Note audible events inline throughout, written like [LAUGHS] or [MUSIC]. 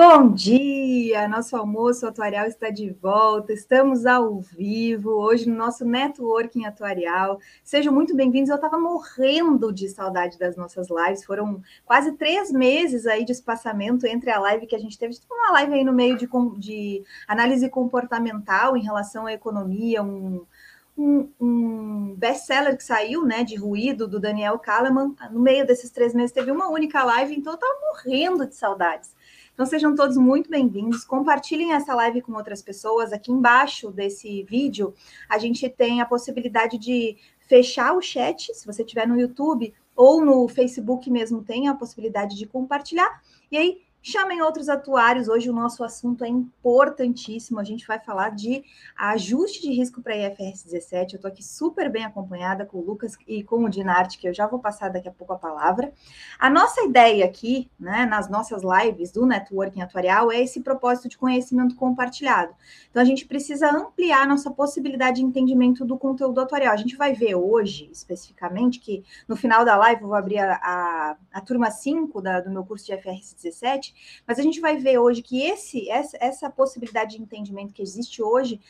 Bom dia! Nosso almoço atuarial está de volta. Estamos ao vivo hoje no nosso networking atuarial. Sejam muito bem-vindos. Eu estava morrendo de saudade das nossas lives. Foram quase três meses aí de espaçamento entre a live que a gente teve. Uma live aí no meio de, de análise comportamental em relação à economia, um, um, um best-seller que saiu, né, de ruído, do Daniel Kahneman. No meio desses três meses teve uma única live, então eu estava morrendo de saudades. Então sejam todos muito bem-vindos. Compartilhem essa live com outras pessoas. Aqui embaixo desse vídeo, a gente tem a possibilidade de fechar o chat, se você estiver no YouTube ou no Facebook mesmo, tem a possibilidade de compartilhar. E aí, Chamem outros atuários. Hoje o nosso assunto é importantíssimo. A gente vai falar de ajuste de risco para IFRS 17. Eu estou aqui super bem acompanhada com o Lucas e com o Dinarte, que eu já vou passar daqui a pouco a palavra. A nossa ideia aqui, né, nas nossas lives do networking atuarial, é esse propósito de conhecimento compartilhado. Então a gente precisa ampliar nossa possibilidade de entendimento do conteúdo atuarial. A gente vai ver hoje, especificamente, que no final da live eu vou abrir a, a, a turma 5 da, do meu curso de IFRS 17 mas a gente vai ver hoje que esse, essa, essa possibilidade de entendimento que existe hoje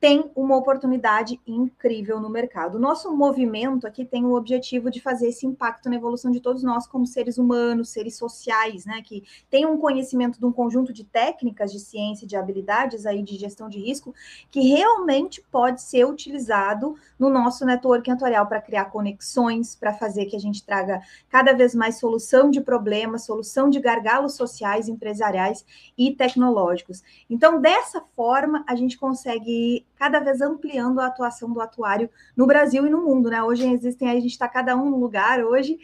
tem uma oportunidade incrível no mercado. O nosso movimento aqui tem o objetivo de fazer esse impacto na evolução de todos nós como seres humanos, seres sociais, né, que tem um conhecimento de um conjunto de técnicas de ciência, de habilidades aí de gestão de risco que realmente pode ser utilizado no nosso network atuarial para criar conexões, para fazer que a gente traga cada vez mais solução de problemas, solução de gargalos sociais, empresariais e tecnológicos. Então, dessa forma, a gente consegue cada vez ampliando a atuação do atuário no Brasil e no mundo, né? Hoje existem, a gente está cada um no lugar hoje,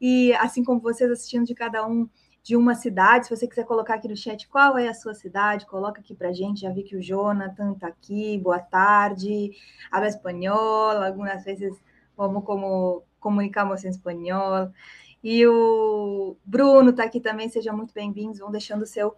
e assim como vocês assistindo de cada um de uma cidade, se você quiser colocar aqui no chat qual é a sua cidade, coloca aqui para gente. Já vi que o Jonathan está aqui, boa tarde, habla espanhol, algumas vezes como, como comunicamos em espanhol. E o Bruno está aqui também, sejam muito bem-vindos, vão deixando o seu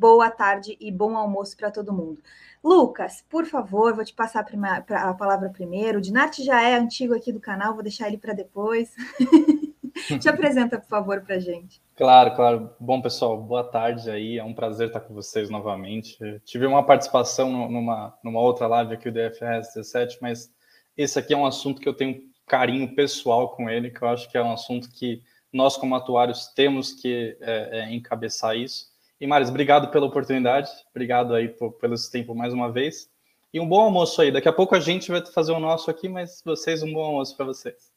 boa tarde e bom almoço para todo mundo. Lucas, por favor, vou te passar a palavra primeiro. O Dinarte já é antigo aqui do canal, vou deixar ele para depois. [LAUGHS] te apresenta, por favor, para gente. Claro, claro. Bom, pessoal, boa tarde aí. É um prazer estar com vocês novamente. tive uma participação numa, numa outra live aqui do DFRS 17, mas esse aqui é um assunto que eu tenho carinho pessoal com ele, que eu acho que é um assunto que nós, como atuários, temos que é, é, encabeçar isso. E Maris, obrigado pela oportunidade, obrigado aí por, pelo tempo mais uma vez. E um bom almoço aí. Daqui a pouco a gente vai fazer o nosso aqui, mas vocês, um bom almoço para vocês.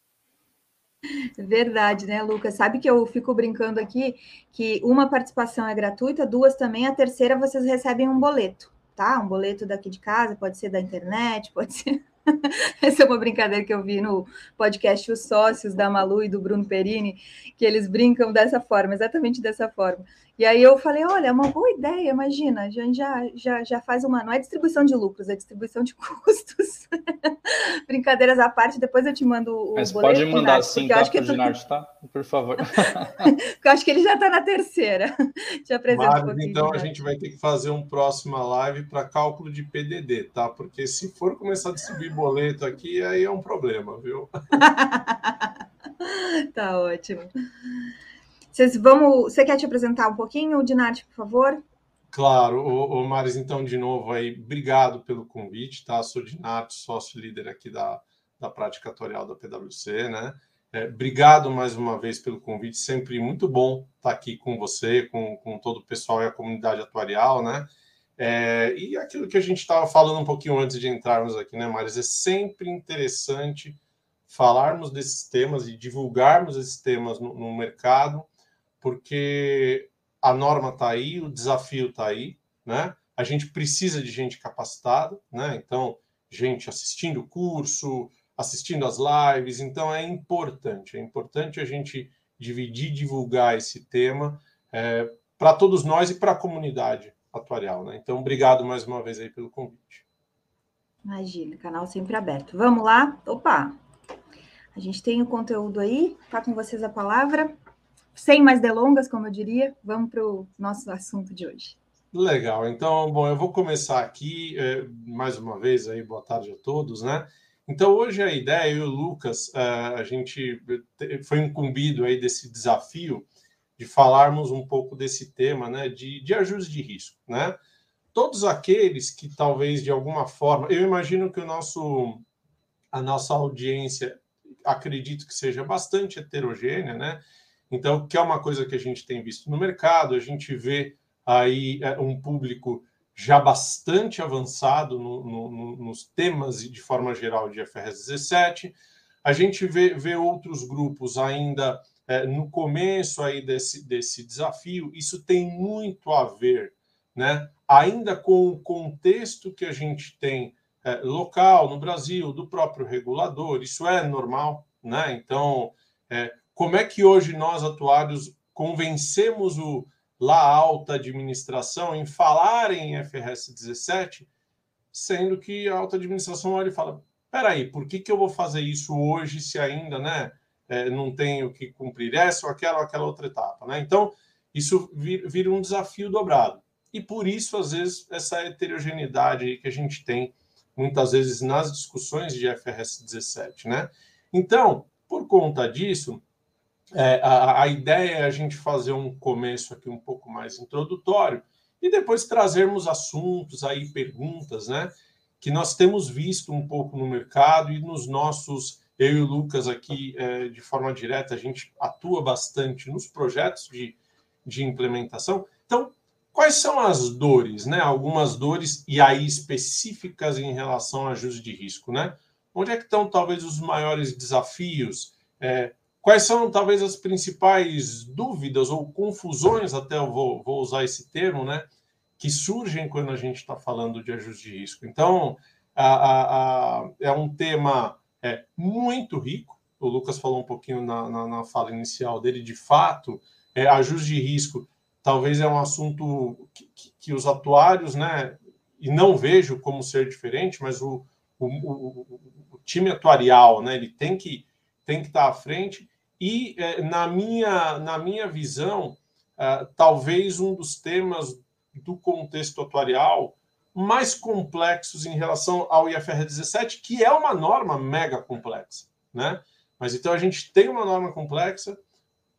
Verdade, né, Lucas? Sabe que eu fico brincando aqui que uma participação é gratuita, duas também, a terceira vocês recebem um boleto, tá? Um boleto daqui de casa, pode ser da internet, pode ser. [LAUGHS] Essa é uma brincadeira que eu vi no podcast Os Sócios da Malu e do Bruno Perini, que eles brincam dessa forma, exatamente dessa forma. E aí eu falei, olha, é uma boa ideia, imagina, já, já, já, já faz uma, não é distribuição de lucros, é distribuição de [LAUGHS] custos. Brincadeiras à parte, depois eu te mando o Mas boleto, pode mandar sim, tá, pro Ginardi, tá? Por favor. [LAUGHS] porque eu acho que ele já está na terceira. [LAUGHS] Te apresento Mas, um Então a gente vai ter que fazer um próxima live para cálculo de PDD, tá? Porque se for começar a distribuir boleto aqui, aí é um problema, viu? tá ótimo. Vocês vamos. Você quer te apresentar um pouquinho, Dinarte, por favor? Claro, o, o Maris, então, de novo aí, obrigado pelo convite, tá? Sou Dinarte, sócio líder aqui da, da prática atorial da PwC, né? É, obrigado mais uma vez pelo convite, sempre muito bom estar aqui com você, com, com todo o pessoal e a comunidade atuarial, né? É, e aquilo que a gente estava falando um pouquinho antes de entrarmos aqui, né, Maris? É sempre interessante falarmos desses temas e divulgarmos esses temas no, no mercado porque a norma está aí, o desafio está aí, né? A gente precisa de gente capacitada, né? Então, gente assistindo o curso, assistindo as lives, então é importante, é importante a gente dividir, divulgar esse tema é, para todos nós e para a comunidade atuarial, né? Então, obrigado mais uma vez aí pelo convite. Imagina, canal sempre aberto. Vamos lá? Opa! A gente tem o conteúdo aí, tá com vocês a palavra sem mais delongas, como eu diria, vamos para o nosso assunto de hoje. Legal. Então, bom, eu vou começar aqui é, mais uma vez aí, boa tarde a todos, né? Então, hoje a ideia, eu e o Lucas, é, a gente foi incumbido aí desse desafio de falarmos um pouco desse tema, né, de, de ajuste de risco, né? Todos aqueles que talvez de alguma forma, eu imagino que o nosso a nossa audiência acredito que seja bastante heterogênea, né? Então, que é uma coisa que a gente tem visto no mercado, a gente vê aí é, um público já bastante avançado no, no, nos temas e de forma geral de FRS 17. A gente vê, vê outros grupos ainda é, no começo aí desse, desse desafio. Isso tem muito a ver, né? Ainda com o contexto que a gente tem é, local no Brasil, do próprio regulador, isso é normal, né? Então, é, como é que hoje nós, atuários, convencemos o lá alta administração em falar em FRS 17, sendo que a alta administração olha e fala: peraí, por que, que eu vou fazer isso hoje se ainda né, é, não tenho que cumprir essa ou aquela ou aquela outra etapa? Né? Então, isso vira, um desafio dobrado. E por isso, às vezes, essa heterogeneidade que a gente tem muitas vezes nas discussões de FRS 17. Né? Então, por conta disso, é, a, a, ideia é a gente fazer um começo aqui um pouco mais introdutório e depois trazermos assuntos aí, perguntas, né? Que nós temos visto um pouco no mercado e nos nossos, eu e o Lucas aqui, é, de forma direta, a gente atua bastante nos projetos de, de implementação. Então, quais são as dores, né? Algumas dores e aí específicas em relação a ajuste de risco, né? Onde é que estão talvez os maiores desafios? É, Quais são, talvez, as principais dúvidas ou confusões, até eu vou, vou usar esse termo, né, que surgem quando a gente está falando de ajuste de risco? Então, a, a, a, é um tema é, muito rico. O Lucas falou um pouquinho na, na, na fala inicial dele, de fato, é, ajuste de risco talvez é um assunto que, que, que, os atuários, né, e não vejo como ser diferente, mas o, o, o, o time atuarial, né, ele tem que, tem que estar à frente e, é, na, minha, na minha visão, é, talvez um dos temas do contexto atuarial mais complexos em relação ao IFR 17, que é uma norma mega complexa, né? Mas então a gente tem uma norma complexa,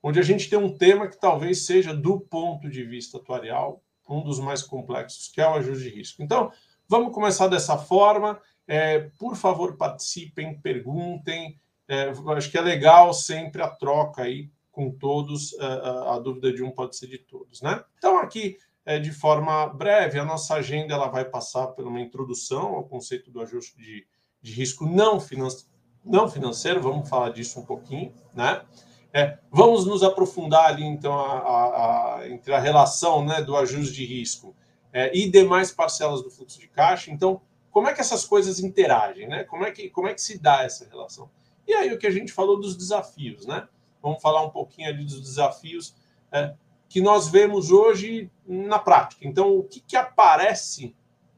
onde a gente tem um tema que talvez seja, do ponto de vista atuarial, um dos mais complexos, que é o ajuste de risco. Então, vamos começar dessa forma. É, por favor, participem, perguntem é, acho que é legal sempre a troca aí com todos, a, é, a, a, dúvida de um pode ser de todos, né? Então, aqui, é, de forma breve, a nossa agenda ela vai passar por uma introdução ao conceito do ajuste de, de risco não, finan não financeiro, vamos falar disso um pouquinho, né? É, vamos nos aprofundar ali, então, a, a, entre a relação né, do ajuste de risco é, e demais parcelas do fluxo de caixa. Então, como é que essas coisas interagem, né? Como é que, como é que se dá essa relação? E aí o que a gente falou dos desafios, né? Vamos falar um pouquinho ali dos desafios é, que nós vemos hoje na prática. Então, o que, que aparece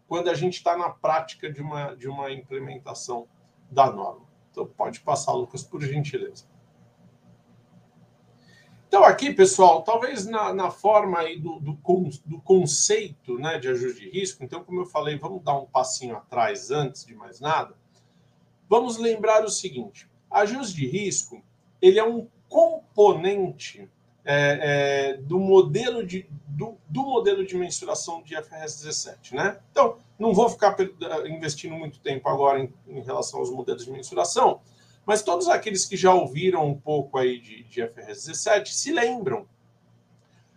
quando a gente está na prática de uma, de uma implementação da norma? Então, pode passar, Lucas, por gentileza. Então, aqui, pessoal, talvez na, na forma aí do, do, do, conceito né, de ajuste de risco, então, como eu falei, vamos dar um passinho atrás antes de mais nada. Vamos lembrar o seguinte: Ajuste de risco ele é um componente é, é, do modelo de do, do, modelo de mensuração de FRS 17, né? Então, não vou ficar investindo muito tempo agora em, em, relação aos modelos de mensuração, mas todos aqueles que já ouviram um pouco aí de, de FRS 17 se lembram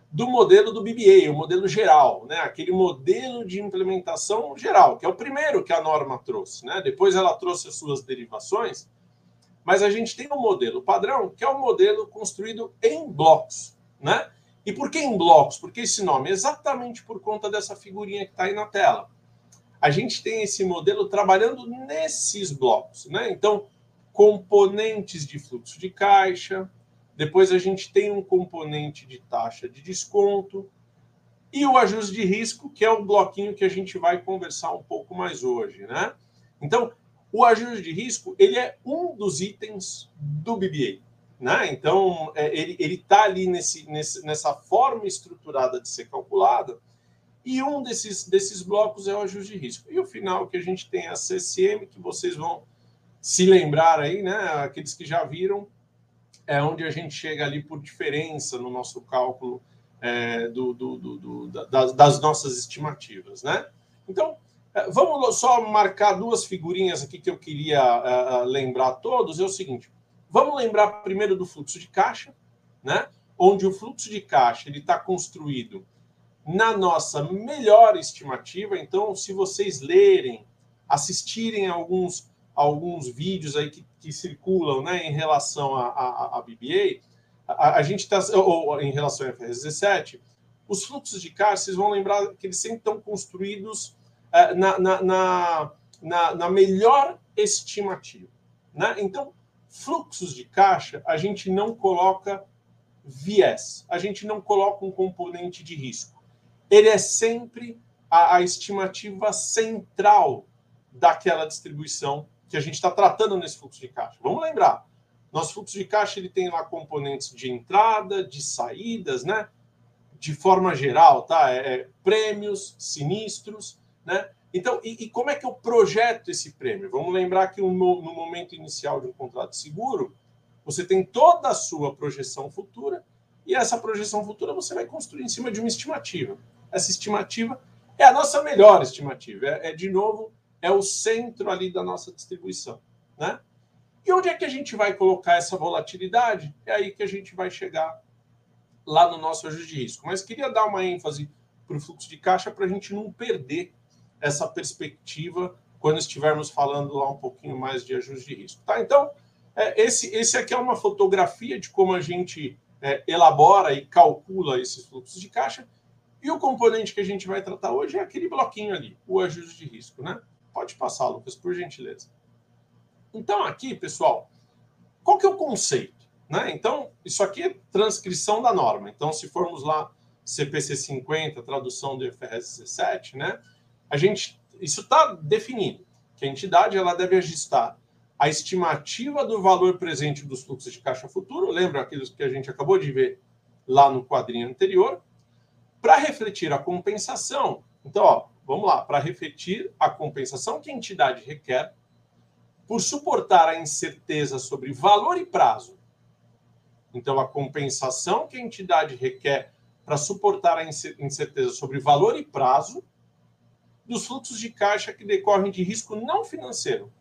do modelo do BBA, o modelo geral, né? Aquele modelo de implementação geral, que é o primeiro que a norma trouxe, né? Depois ela trouxe as suas derivações mas a gente tem um modelo padrão, que é um modelo construído em blocos, né? E por que em blocos? Porque esse nome? Exatamente por conta dessa figurinha que está aí na tela. A gente tem esse modelo trabalhando nesses blocos, né? Então, componentes de fluxo de caixa, depois a gente tem um componente de taxa de desconto e o ajuste de risco, que é o bloquinho que a gente vai conversar um pouco mais hoje, né? Então, o ajuste de risco ele é um dos itens do BBA. Né? Então, é, ele está ali nesse, nesse, nessa forma estruturada de ser calculada, e um desses, desses blocos é o ajuste de risco. E o final que a gente tem é a CCM, que vocês vão se lembrar aí, né? aqueles que já viram, é onde a gente chega ali por diferença no nosso cálculo é, do, do, do, das, das, nossas estimativas, né? Então, vamos só marcar duas figurinhas aqui que eu queria uh, lembrar a todos. É o seguinte: vamos lembrar primeiro do fluxo de caixa, né? Onde o fluxo de caixa ele está construído na nossa melhor estimativa. Então, se vocês lerem, assistirem alguns alguns vídeos aí que, que circulam né, em relação a, a, a BBA, a, a gente está, ou em relação ao FRS 17, os fluxos de caixa, vocês vão lembrar que eles sempre estão construídos na, na, na, na, na melhor estimativa. Né? Então, fluxos de caixa, a gente não coloca viés, a gente não coloca um componente de risco. Ele é sempre a, a estimativa central daquela distribuição que a gente está tratando nesse fluxo de caixa. Vamos lembrar, nosso fluxo de caixa ele tem lá componentes de entrada, de saídas, né? De forma geral, tá? É, é prêmios, sinistros, né? Então, e, e, como é que eu projeto esse prêmio? Vamos lembrar que no, no momento inicial de um contrato seguro, você tem toda a sua projeção futura e essa projeção futura você vai construir em cima de uma estimativa. Essa estimativa é a nossa melhor estimativa. É, é de novo é o centro ali da nossa distribuição, né? E onde é que a gente vai colocar essa volatilidade? É aí que a gente vai chegar lá no nosso ajuste de risco. Mas queria dar uma ênfase para o fluxo de caixa para a gente não perder essa perspectiva quando estivermos falando lá um pouquinho mais de ajuste de risco. Tá? Então, é, esse, esse aqui é uma fotografia de como a gente é, elabora e calcula esses fluxos de caixa. E o componente que a gente vai tratar hoje é aquele bloquinho ali, o ajuste de risco. Né? Pode passar, Lucas, por gentileza. Então, aqui, pessoal, qual que é o conceito? Né? Então, isso aqui é transcrição da norma. Então, se formos lá CPC 50, tradução do IFRS 17, né? A gente, isso está definido, que a entidade ela deve ajustar a estimativa do valor presente dos fluxos de caixa futuro, lembra aquilo que a gente acabou de ver lá no quadrinho anterior, para refletir a compensação. Então, ó, vamos lá, para refletir a compensação que a entidade requer por suportar a incerteza sobre valor e prazo. Então, a compensação que a entidade requer para suportar a incerteza sobre valor e prazo dos fluxos de caixa que decorrem de risco não financeiro.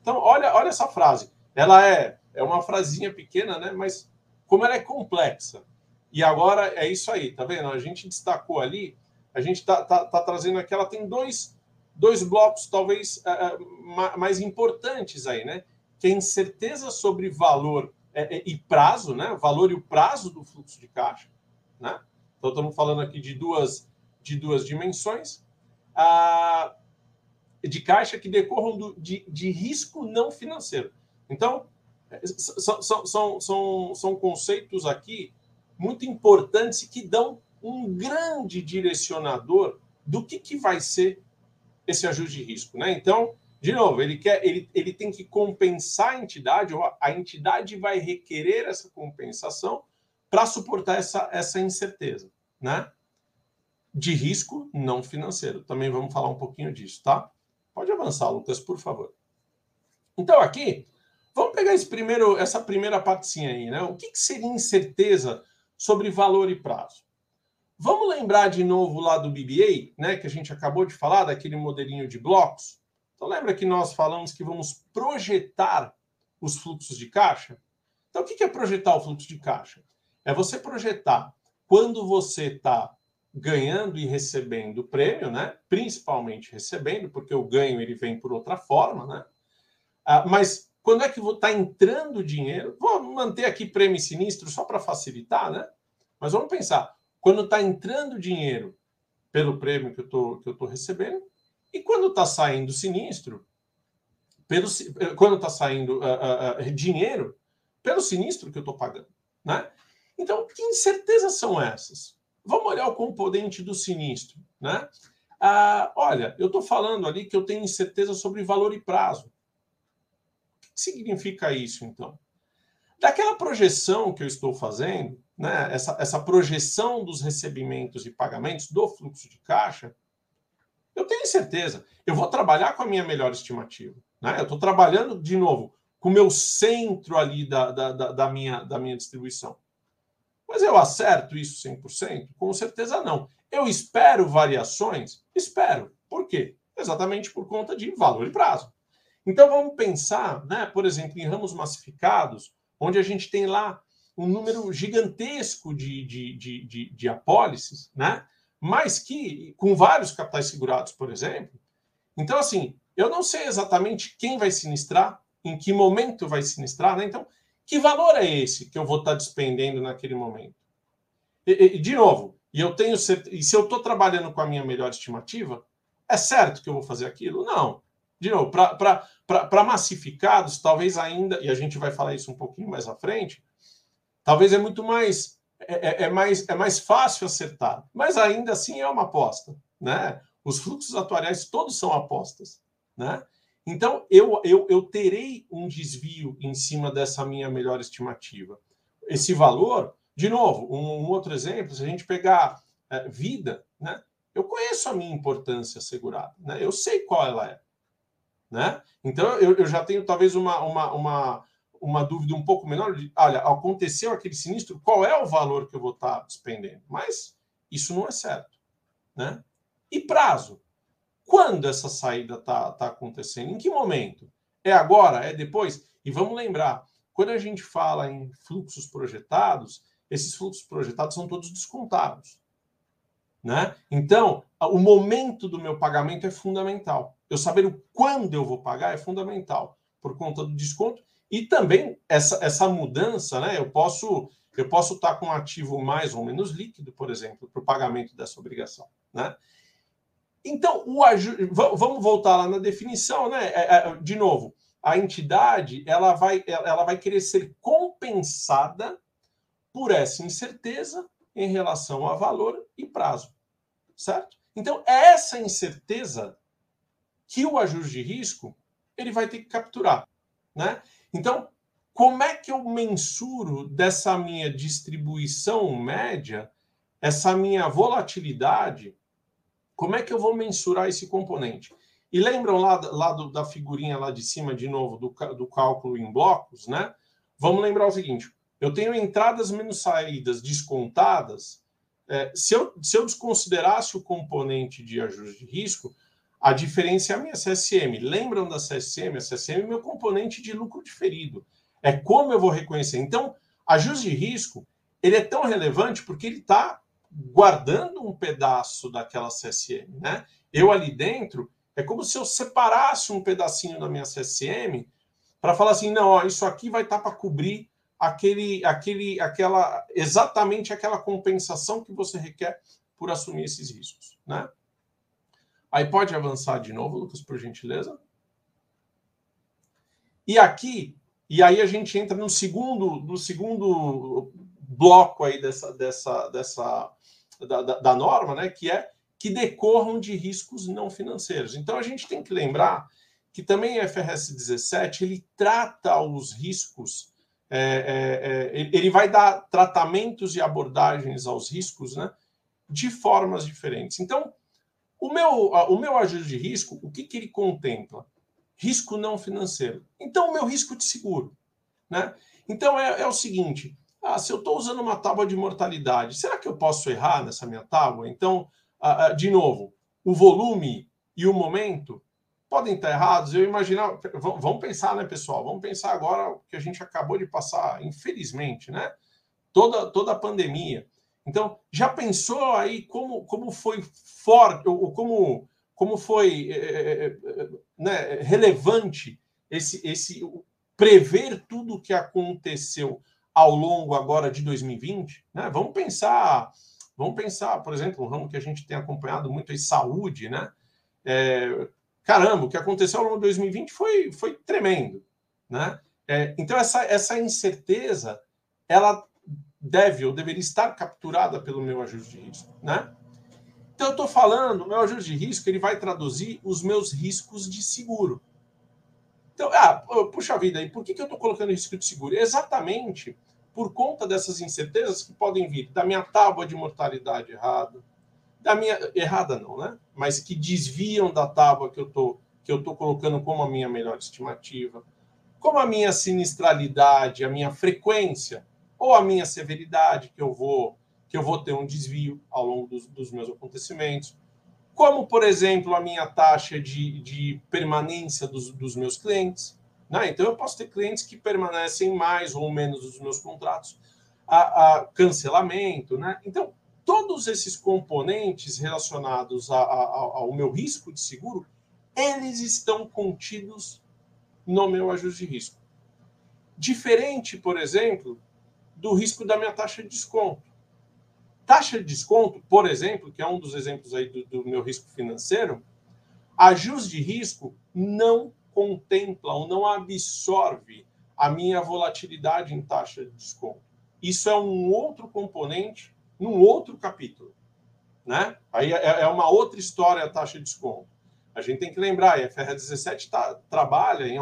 Então, olha, olha essa frase. Ela é, é uma frasinha pequena, né? Mas como ela é complexa. E agora é isso aí, tá vendo? A gente destacou ali a gente está tá, tá trazendo aqui, ela tem dois, dois blocos talvez uh, mais importantes aí, né? Que é incerteza sobre valor é, e prazo, né? O valor e o prazo do fluxo de caixa, né? Então estamos falando aqui de duas, de duas dimensões de caixa que decorram do, de, de risco não financeiro. Então, são, são, são, são, conceitos aqui muito importantes que dão um grande direcionador do que, que vai ser esse ajuste de risco. Né? Então, de novo, ele, quer, ele, ele tem que compensar a entidade, ou a entidade vai requerer essa compensação para suportar essa, essa incerteza. Né? De risco não financeiro. Também vamos falar um pouquinho disso, tá? Pode avançar, Lucas, por favor. Então, aqui, vamos pegar esse primeiro, essa primeira partezinha aí, né? O que, que seria incerteza sobre valor e prazo? Vamos lembrar de novo lá do BBA, né, que a gente acabou de falar, daquele modelinho de blocos? Então, lembra que nós falamos que vamos projetar os fluxos de caixa? Então, o que é projetar o fluxo de caixa? É você projetar quando você está ganhando e recebendo prêmio, né? Principalmente recebendo, porque o ganho ele vem por outra forma, né? Ah, mas quando é que está entrando dinheiro? Vou manter aqui prêmio sinistro só para facilitar, né? Mas vamos pensar, quando está entrando dinheiro pelo prêmio que eu tô, que eu estou recebendo, e quando está saindo sinistro, pelo, quando está saindo uh, uh, dinheiro pelo sinistro que eu estou pagando. Né? Então, que incertezas são essas? Vamos olhar o componente do sinistro. Né? Ah, olha, eu estou falando ali que eu tenho incerteza sobre valor e prazo. O que significa isso, então? Daquela projeção que eu estou fazendo, né, essa, essa projeção dos recebimentos e pagamentos do fluxo de caixa, eu tenho certeza, eu vou trabalhar com a minha melhor estimativa. Né? Eu estou trabalhando, de novo, com o meu centro ali da, da, da, minha, da minha distribuição. Mas eu acerto isso 100%? Com certeza não. Eu espero variações? Espero. Por quê? Exatamente por conta de valor e prazo. Então vamos pensar, né, por exemplo, em ramos massificados, onde a gente tem lá um número gigantesco de, de, de, de, de apólices, né? mas que, com vários capitais segurados, por exemplo. Então, assim, eu não sei exatamente quem vai sinistrar, em que momento vai sinistrar, né? Então, que valor é esse que eu vou estar despendendo naquele momento? E, e de novo, e eu tenho e se eu estou trabalhando com a minha melhor estimativa, é certo que eu vou fazer aquilo? Não. De novo, para massificados, talvez ainda, e a gente vai falar isso um pouquinho mais à frente, talvez é muito mais é, é, é mais é mais fácil acertar, mas ainda assim é uma aposta, né? Os fluxos atuariais todos são apostas, né? Então eu, eu, eu terei um desvio em cima dessa minha melhor estimativa. Esse valor, de novo, um, um outro exemplo, se a gente pegar é, vida, né? Eu conheço a minha importância segurada, né? Eu sei qual ela é, né? Então eu, eu já tenho talvez uma, uma, uma, uma dúvida um pouco menor de, olha, aconteceu aquele sinistro, qual é o valor que eu vou estar despendendo? Mas isso não é certo, né? E prazo? Quando essa saída está tá acontecendo? Em que momento? É agora? É depois? E vamos lembrar, quando a gente fala em fluxos projetados, esses fluxos projetados são todos descontados. Né? Então, o momento do meu pagamento é fundamental. Eu saber o quando eu vou pagar é fundamental, por conta do desconto. E também essa, essa mudança, né? Eu posso eu posso estar com um ativo mais ou menos líquido, por exemplo, para o pagamento dessa obrigação. Né? Então, o vamos voltar lá na definição, né? É, é, de novo, a entidade ela vai, ela vai querer ser compensada por essa incerteza em relação a valor e prazo certo? Então, é essa incerteza que o ajuste de risco ele vai ter que capturar, né? Então, como é que eu mensuro dessa minha distribuição média, essa minha volatilidade? Como é que eu vou mensurar esse componente? E lembram lá, lá do, da figurinha lá de cima, de novo, do, do cálculo em blocos, né? Vamos lembrar o seguinte: eu tenho entradas menos saídas descontadas é, se, eu, se eu desconsiderasse o componente de ajuste de risco, a diferença é a minha CSM. Lembram da CSM? A CSM é meu componente de lucro diferido. É como eu vou reconhecer. Então, ajuste de risco, ele é tão relevante porque ele está guardando um pedaço daquela CSM. Né? Eu ali dentro, é como se eu separasse um pedacinho da minha CSM para falar assim, não, ó, isso aqui vai estar tá para cobrir aquele, aquele, aquela, exatamente aquela compensação que você requer por assumir esses riscos, né? Aí pode avançar de novo, Lucas, por gentileza. E aqui, e aí a gente entra no segundo, no segundo bloco aí dessa, dessa, dessa da, da, da norma, né? Que é que decorram de riscos não financeiros. Então a gente tem que lembrar que também a FRS 17 ele trata os riscos é, é, é ele vai dar tratamentos e abordagens aos riscos né, de formas diferentes. Então, o meu, o meu ajuste de risco, o que, que ele contempla? Risco não financeiro. Então, o meu risco de seguro. Né? Então, é, é o seguinte: ah, se eu estou usando uma tábua de mortalidade, será que eu posso errar nessa minha tábua? Então, ah, ah de novo, o volume e o momento podem estar errados. Eu imaginar, vamos pensar, né, pessoal? Vamos pensar agora o que a gente acabou de passar, infelizmente, né? Toda, toda a pandemia. Então, já pensou aí como, como foi forte, ou como, como foi é, né, relevante esse, esse prever tudo o que aconteceu ao longo agora de 2020? Né? Vamos pensar, vamos pensar, por exemplo, um ramo que a gente tem acompanhado muito aí, saúde, né? É, caramba, o que aconteceu ao longo de 2020 foi, foi tremendo. Né? É, então, essa, essa incerteza, ela deve ou deveria estar capturada pelo meu ajuste de risco. Né? Então, eu estou falando, o meu ajuste de risco ele vai traduzir os meus riscos de seguro. Então, ah, puxa vida, e por que, que eu estou colocando risco de seguro? Exatamente por conta dessas incertezas que podem vir da minha tábua de mortalidade errada, da minha errada não, né? Mas que desviam da tábua que eu tô que eu tô colocando como a minha melhor estimativa. como a minha sinistralidade, a minha frequência ou a minha severidade, que eu vou que eu vou ter um desvio ao longo dos, dos meus acontecimentos, como, por exemplo, a minha taxa de, de permanência dos, dos meus clientes. Né? Então, eu posso ter clientes que permanecem mais ou menos dos meus contratos, a, a cancelamento. Né? Então, todos esses componentes relacionados a, a, ao meu risco de seguro, eles estão contidos no meu ajuste de risco. Diferente, por exemplo, do risco da minha taxa de desconto. Taxa de desconto, por exemplo, que é um dos exemplos aí do, do meu risco financeiro, ajuste de risco não contempla ou não absorve a minha volatilidade em taxa de desconto. Isso é um outro componente num outro capítulo. Né? Aí é, é uma outra história a taxa de desconto. A gente tem que lembrar, a FR 17 tá, trabalha em,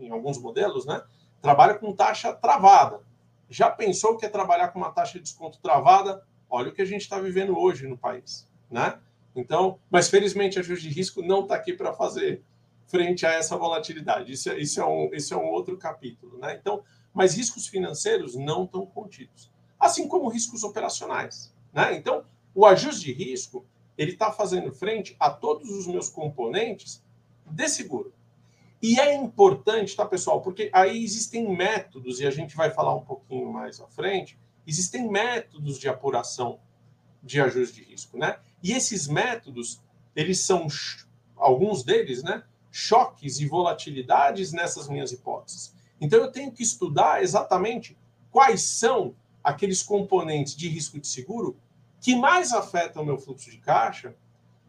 em alguns modelos, né? Trabalha com taxa travada. Já pensou que é trabalhar com uma taxa de desconto travada? Olha o que a gente está vivendo hoje no país, né? Então, mas felizmente a ajuste de risco não está aqui para fazer frente a essa volatilidade. Isso, é, isso, é um, isso é um outro capítulo, né? Então, mas riscos financeiros não estão contidos, assim como riscos operacionais, né? Então, o ajuste de risco ele está fazendo frente a todos os meus componentes de seguro. E é importante, tá, pessoal? Porque aí existem métodos, e a gente vai falar um pouquinho mais à frente, existem métodos de apuração de ajuste de risco, né? E esses métodos, eles são, alguns deles, né? Choques e volatilidades nessas minhas hipóteses. Então, eu tenho que estudar exatamente quais são aqueles componentes de risco de seguro que mais afetam o meu fluxo de caixa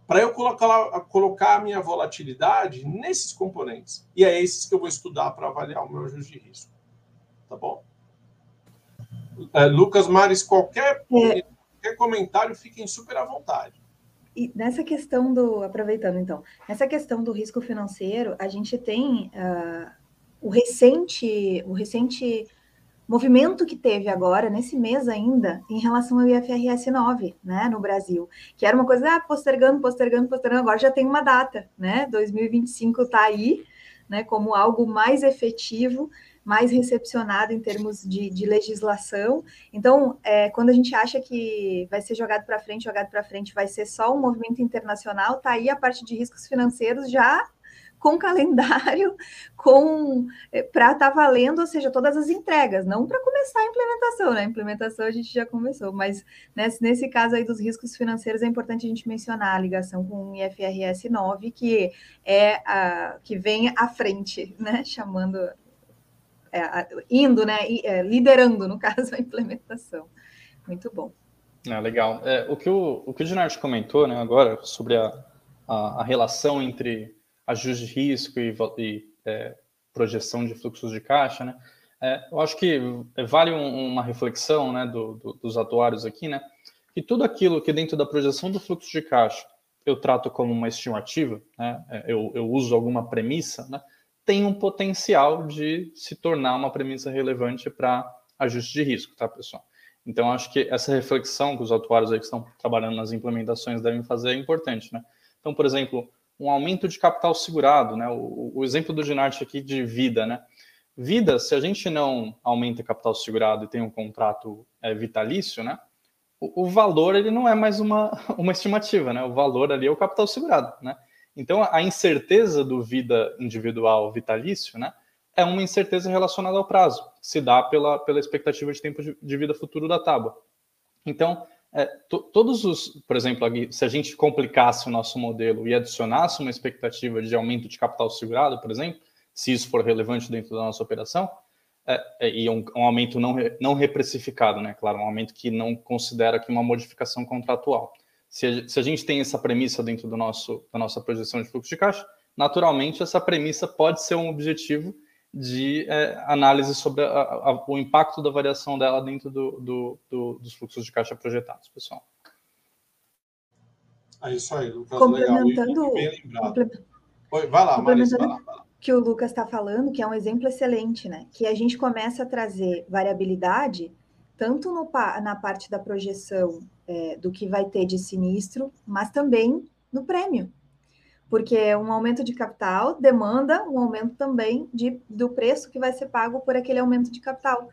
para eu colocar, colocar a minha volatilidade nesses componentes. E é esses que eu vou estudar para avaliar o meu ajuste de risco. Tá bom? É, Lucas Mares, qualquer, é. qualquer comentário, fiquem super à vontade. E nessa questão do, aproveitando então, nessa questão do risco financeiro, a gente tem uh, o recente, o recente movimento que teve agora, nesse mês ainda, em relação ao IFRS 9, né, no Brasil, que era uma coisa, ah, postergando, postergando, postergando, agora já tem uma data, né, 2025 está aí, né, como algo mais efetivo, mais recepcionado em termos de, de legislação. Então, é, quando a gente acha que vai ser jogado para frente, jogado para frente, vai ser só um movimento internacional, tá aí a parte de riscos financeiros já com calendário, [LAUGHS] com é, para estar tá valendo, ou seja, todas as entregas, não para começar a implementação, né? A implementação a gente já começou, mas nesse, nesse caso aí dos riscos financeiros é importante a gente mencionar a ligação com o IFRS 9, que é a que vem à frente, né? Chamando é, indo, né? É, liderando, no [LAUGHS] caso, a implementação. Muito bom. É, legal. É, o que o, o que o Dinarte comentou né, agora sobre a, a, a relação entre ajuste de risco e, e é, projeção de fluxos de caixa, né? É, eu acho que vale um, uma reflexão né, do, do, dos atuários aqui, né? Que tudo aquilo que dentro da projeção do fluxo de caixa eu trato como uma estimativa, né? É, eu, eu uso alguma premissa, né? Tem um potencial de se tornar uma premissa relevante para ajuste de risco, tá, pessoal? Então, acho que essa reflexão que os atuários aí que estão trabalhando nas implementações devem fazer é importante, né? Então, por exemplo, um aumento de capital segurado, né? O, o exemplo do Ginarte aqui de vida, né? Vida, se a gente não aumenta capital segurado e tem um contrato é, vitalício, né? O, o, valor ele não é mais uma, [LAUGHS] uma estimativa, né? O valor ali é o capital segurado, né? Então a incerteza do vida individual vitalício, né? É uma incerteza relacionada ao prazo, se dá pela, pela expectativa de tempo de, vida futuro da tábua. Então, é, todos os, por exemplo, se a gente complicasse o nosso modelo e adicionasse uma expectativa de aumento de capital segurado, por exemplo, se isso for relevante dentro da nossa operação, é, é, e um, um, aumento não, não reprecificado, né? Claro, um aumento que não considera aqui uma modificação contratual. Se a, se a gente tem essa premissa dentro do nosso, da nossa projeção de fluxo de caixa, naturalmente essa premissa pode ser um objetivo de é, análise sobre a, a, o impacto da variação dela dentro do, do, do, dos fluxos de caixa projetados, pessoal. É isso aí, Lucas. Complementando, legal. Oi, vai lá, Marisa, vai lá, vai lá. Que o Lucas está falando, que é um exemplo excelente, né? Que a gente começa a trazer variabilidade tanto no, na parte da projeção é, do que vai ter de sinistro, mas também no prêmio. porque um aumento de capital demanda um aumento também de, do preço que vai ser pago por aquele aumento de capital.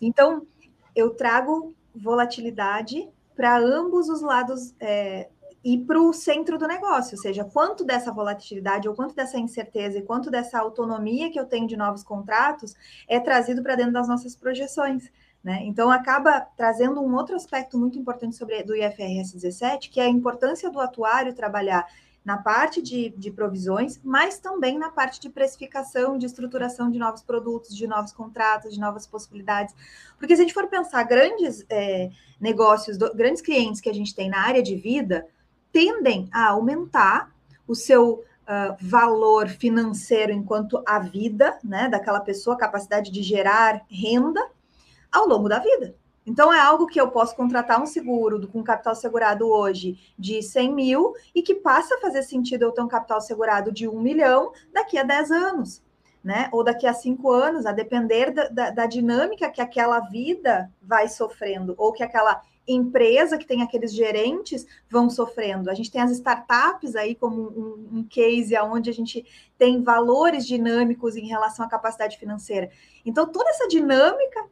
Então, eu trago volatilidade para ambos os lados é, e para o centro do negócio, ou seja, quanto dessa volatilidade ou quanto dessa incerteza e quanto dessa autonomia que eu tenho de novos contratos é trazido para dentro das nossas projeções. Né? Então, acaba trazendo um outro aspecto muito importante sobre do IFRS 17, que é a importância do atuário trabalhar na parte de, de, provisões, mas também na parte de precificação, de estruturação de novos produtos, de novos contratos, de novas possibilidades. Porque se a gente for pensar grandes é, negócios, do, grandes clientes que a gente tem na área de vida, tendem a aumentar o seu uh, valor financeiro enquanto a vida, né, daquela pessoa, capacidade de gerar renda ao longo da vida. Então, é algo que eu posso contratar um seguro com capital segurado hoje de 100 mil e que passa a fazer sentido eu ter um capital segurado de 1 milhão daqui a 10 anos, né? Ou daqui a 5 anos, a depender da, da, da dinâmica que aquela vida vai sofrendo, ou que aquela empresa que tem aqueles gerentes vão sofrendo. A gente tem as startups aí como um, um case onde a gente tem valores dinâmicos em relação à capacidade financeira. Então, toda essa dinâmica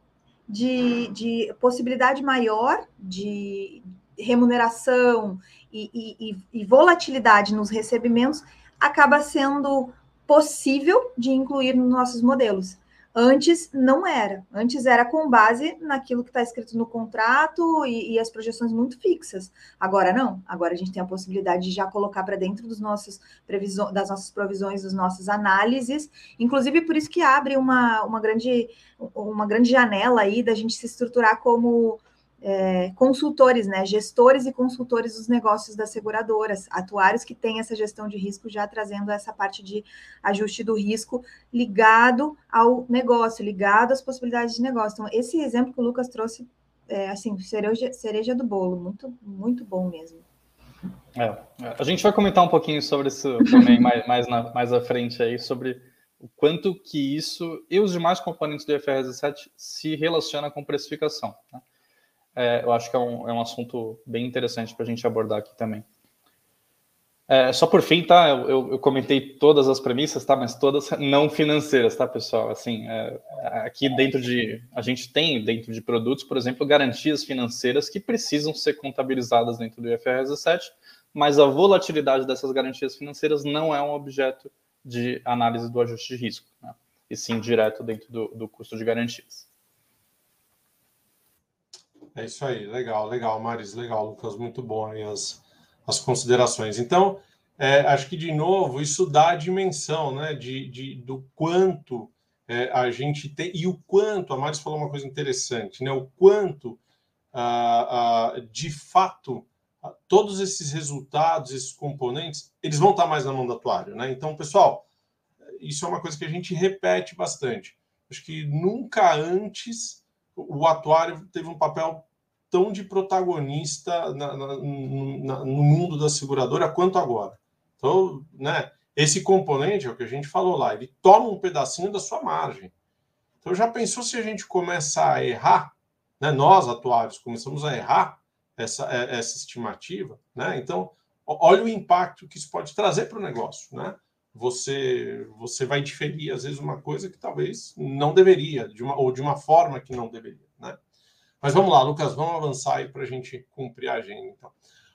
de, de possibilidade maior de remuneração e, e, e volatilidade nos recebimentos acaba sendo possível de incluir nos nossos modelos. Antes não era. Antes era com base naquilo que está escrito no contrato e, e, as projeções muito fixas. Agora não. Agora a gente tem a possibilidade de já colocar para dentro dos nossos previsões, das nossas provisões, das nossas análises. Inclusive por isso que abre uma, uma grande uma grande janela aí da gente se estruturar como é, consultores, né, gestores e consultores dos negócios das seguradoras, atuários que têm essa gestão de risco já trazendo essa parte de ajuste do risco ligado ao negócio, ligado às possibilidades de negócio. Então, esse exemplo que o Lucas trouxe, é, assim, cereja, cereja do bolo, muito, muito bom mesmo. É, a gente vai comentar um pouquinho sobre isso também [LAUGHS] mais, mais, na, mais à frente aí, sobre o quanto que isso e os demais componentes do IFRS 17 se relacionam com precificação. Né? É, eu acho que é um, é um assunto bem interessante para a gente abordar aqui também. É, só por fim, tá? Eu, eu, eu, comentei todas as premissas, tá? Mas todas não financeiras, tá, pessoal? Assim, é, aqui dentro de. A gente tem dentro de produtos, por exemplo, garantias financeiras que precisam ser contabilizadas dentro do IFRS 17, mas a volatilidade dessas garantias financeiras não é um objeto de análise do ajuste de risco, né? e sim direto dentro do, do custo de garantias. É isso aí, legal, legal, Maris, legal, Lucas, muito bom aí as, as considerações. Então, é, acho que, de novo, isso dá a dimensão né, de, de, do quanto é, a gente tem, e o quanto, a Maris falou uma coisa interessante, né, o quanto, ah, ah, de fato, todos esses resultados, esses componentes, eles vão estar mais na mão do atuário. Né? Então, pessoal, isso é uma coisa que a gente repete bastante. Acho que nunca antes o atuário teve um papel tão de protagonista na, na, na, no mundo da seguradora quanto agora. Então, né, esse componente é o que a gente falou lá, ele toma um pedacinho da sua margem. Então, já pensou se a gente começa a errar, né, nós atuários começamos a errar essa, essa estimativa, né? Então, olha o impacto que isso pode trazer para o negócio, né? Você, você vai diferir, às vezes, uma coisa que talvez não deveria, de uma, ou de uma forma que não deveria, né? Mas vamos lá, Lucas, vamos avançar aí para a gente cumprir a agenda, então.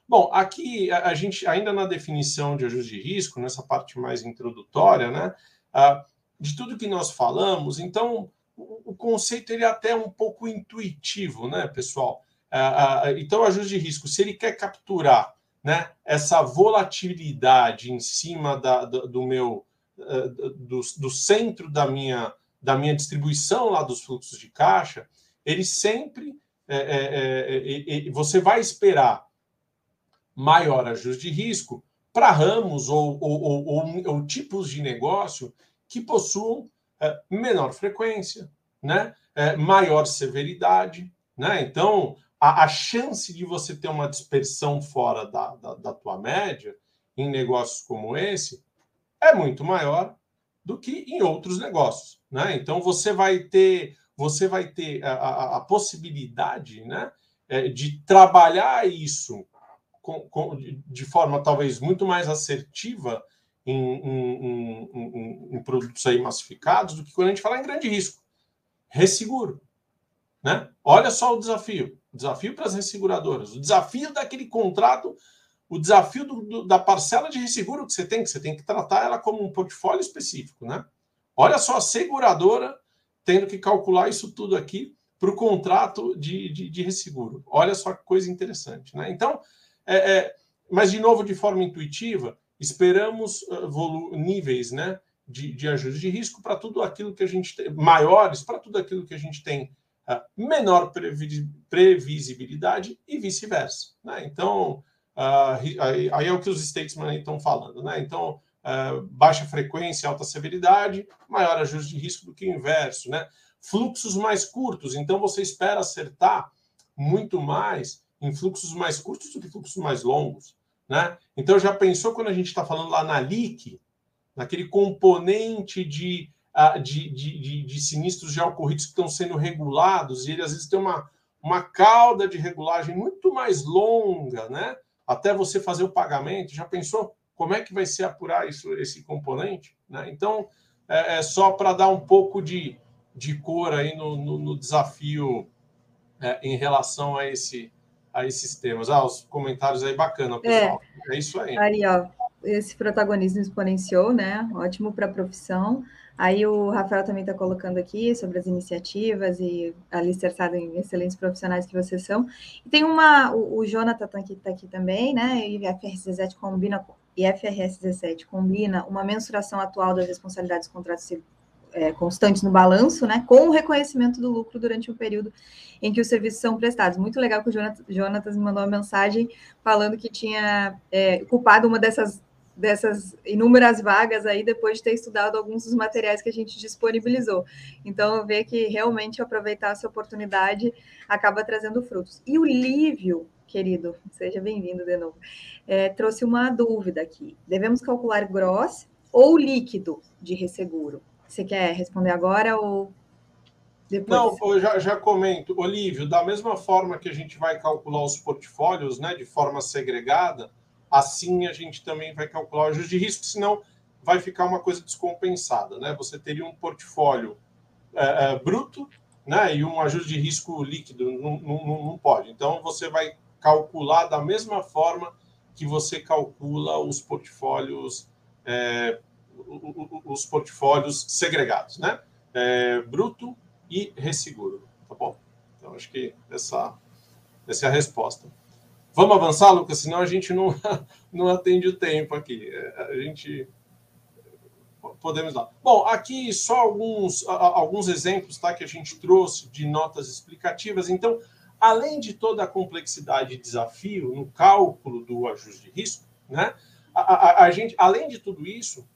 Bom, aqui a, a, gente, ainda na definição de ajuste de risco, nessa parte mais introdutória, né? Ah, de tudo que nós falamos, então, o, o, conceito ele é até um pouco intuitivo, né, pessoal? Ah, ah, então, ajuste de risco, se ele quer capturar né, essa volatilidade em cima da, do, do meu uh, do, do, centro da minha da minha distribuição lá dos fluxos de caixa, ele sempre é, é, é, você vai esperar maior ajuste de risco para ramos ou, ou, ou, ou, tipos de negócio que possuam menor frequência, né, maior severidade, né? Então a, a chance de você ter uma dispersão fora da, da, da tua média em negócios como esse é muito maior do que em outros negócios, né? Então você vai ter você vai ter a, a, a possibilidade, né, é, de trabalhar isso com, com, de forma talvez muito mais assertiva em, em, em, em, produtos aí massificados do que quando a gente fala em grande risco. Resseguro. Né? Olha só o desafio. O desafio para as resseguradoras. O desafio daquele contrato, o desafio do, do, da parcela de resseguro que você tem, que você tem que tratar ela como um portfólio específico. Né? Olha só a seguradora tendo que calcular isso tudo aqui para o contrato de, de, de, resseguro. Olha só que coisa interessante. Né? Então, é, é, mas de novo, de forma intuitiva, esperamos uh, níveis né, de, de ajuste de risco para tudo aquilo que a gente tem, maiores para tudo aquilo que a gente tem menor previsibilidade e vice-versa. Né? Então, aí, é o que os statesmen estão falando. Né? Então, baixa frequência, alta severidade, maior ajuste de risco do que o inverso. Né? Fluxos mais curtos, então você espera acertar muito mais em fluxos mais curtos do que fluxos mais longos. Né? Então, já pensou quando a gente está falando lá na LIC, naquele componente de, de, de, de, de sinistros já ocorridos que estão sendo regulados, e ele às vezes tem uma, uma cauda de regulagem muito mais longa, né? até você fazer o pagamento. Já pensou como é que vai ser apurar isso, esse componente? Né? Então, é, é só para dar um pouco de, de cor aí no, no, no desafio é, em relação a esse a esses temas. Ah, os comentários aí bacana, é. pessoal. É, é isso aí. Aí, ó, esse protagonismo exponenciou, né? Ótimo para a profissão. Aí o Rafael também está colocando aqui sobre as iniciativas e alicerçado em excelentes profissionais que vocês são. E tem uma, o, o Jonathan está aqui, tá aqui também, né? E a FRS 17 combina, e FRS 17 combina uma mensuração atual das responsabilidades contratos é, constantes no balanço, né, com o reconhecimento do lucro durante o período em que os serviços são prestados. Muito legal que o Jonatas, Jonatas me mandou uma mensagem falando que tinha é, culpado uma dessas, dessas inúmeras vagas aí depois de ter estudado alguns dos materiais que a gente disponibilizou. Então, ver que realmente aproveitar essa oportunidade acaba trazendo frutos. E o Lívio, querido, seja bem-vindo de novo, é, trouxe uma dúvida aqui. Devemos calcular gross ou líquido de resseguro? Você quer responder agora ou depois? Não, eu já, já comento. Olívio, da mesma forma que a gente vai calcular os portfólios né, de forma segregada, assim a gente também vai calcular o ajuste de risco, senão vai ficar uma coisa descompensada. Né? Você teria um portfólio é, é, bruto né, e um ajuste de risco líquido, não, não, não pode. Então, você vai calcular da mesma forma que você calcula os portfólios é, os portfólios segregados, né? É, bruto e resseguro, tá bom? Então, acho que essa, essa é a resposta. Vamos avançar, Lucas? Senão a gente não, [LAUGHS] não atende o tempo aqui. É, a gente podemos lá. Bom, aqui só alguns, alguns exemplos tá, que a gente trouxe de notas explicativas. Então, além de toda a complexidade e desafio no cálculo do ajuste de risco, né, a, a, a gente, além de tudo isso,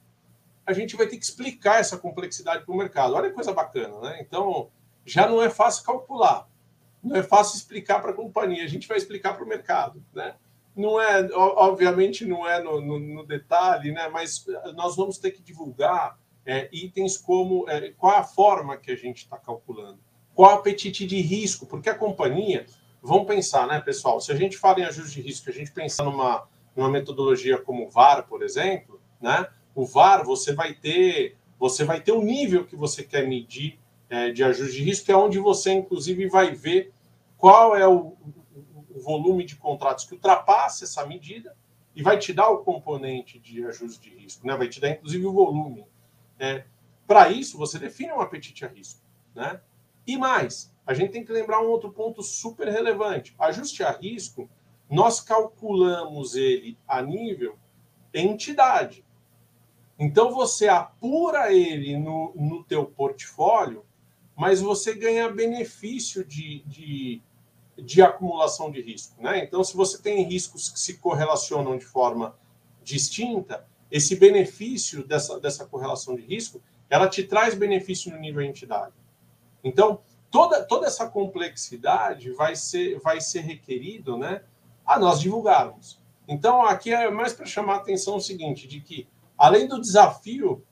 a gente vai ter que explicar essa complexidade para o mercado. Olha que coisa bacana, né? Então, já não é fácil calcular, não é fácil explicar para a companhia, a gente vai explicar para o mercado, né? Não é, obviamente, não é no, no, no detalhe, né? Mas nós vamos ter que divulgar é, itens como é, qual a forma que a gente está calculando, qual o apetite de risco, porque a companhia, vamos pensar, né, pessoal? Se a gente fala em ajuste de risco, a gente pensar numa, numa metodologia como o VAR, por exemplo, né? o VAR, você vai ter você vai ter o nível que você quer medir é, de ajuste de risco, que é onde você, inclusive, vai ver qual é o, o volume de contratos que ultrapassa essa medida e vai te dar o componente de ajuste de risco, né? vai te dar, inclusive, o volume. É, Para isso, você define um apetite a risco. Né? E mais, a gente tem que lembrar um outro ponto super relevante. Ajuste a risco, nós calculamos ele a nível entidade. Então você apura ele no, no teu portfólio, mas você ganha benefício de, de, de acumulação de risco. Né? Então, se você tem riscos que se correlacionam de forma distinta, esse benefício dessa, dessa correlação de risco, ela te traz benefício no nível entidade. Então, toda, toda essa complexidade vai ser, vai ser requerido né, a nós divulgarmos. Então, aqui é mais para chamar a atenção o seguinte, de que além do desafio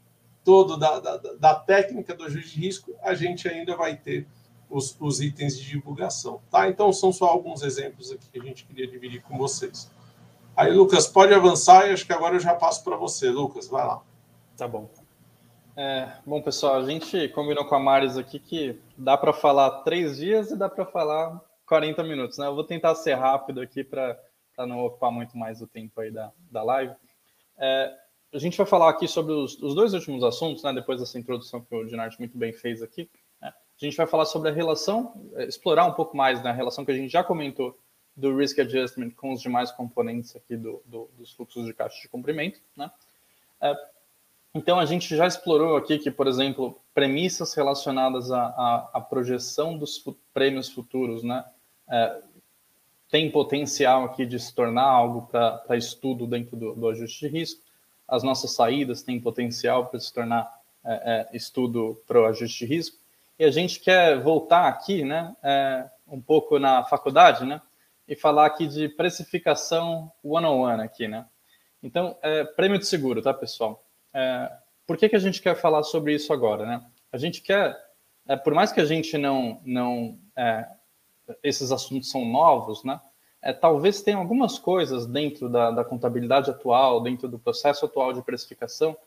todo da, da, da técnica do ajuste de risco, a gente ainda vai ter os, os, itens de divulgação. Tá? Então, são só alguns exemplos aqui que a gente queria dividir com vocês. Aí, Lucas, pode avançar e acho que agora eu já passo para você. Lucas, vai lá. Tá bom. É, bom, pessoal, a gente combinou com a Maris aqui que dá para falar três dias e dá para falar 40 minutos, né? Eu vou tentar ser rápido aqui para não ocupar muito mais o tempo aí da, da live. É, a gente vai falar aqui sobre os, os, dois últimos assuntos, né? Depois dessa introdução que o Dinarte muito bem fez aqui. Né? A gente vai falar sobre a relação, é, explorar um pouco mais né, a relação que a gente já comentou do risk adjustment com os demais componentes aqui do, do, dos fluxos de caixa de comprimento, né? É, então a gente já explorou aqui que, por exemplo, premissas relacionadas à, à, à projeção dos prêmios futuros, né? É, tem potencial aqui de se tornar algo para estudo dentro do, do, ajuste de risco. As nossas saídas têm potencial para se tornar é, é, estudo para o ajuste de risco. E a gente quer voltar aqui, né, é, um pouco na faculdade, né, e falar aqui de precificação one-on-one aqui, né? Então, é, prêmio de seguro, tá, pessoal? É, por que, que a gente quer falar sobre isso agora, né? A gente quer, é, por mais que a gente não, não é, esses assuntos são novos, né? É, talvez tenha algumas coisas dentro da, da, contabilidade atual, dentro do processo atual de precificação,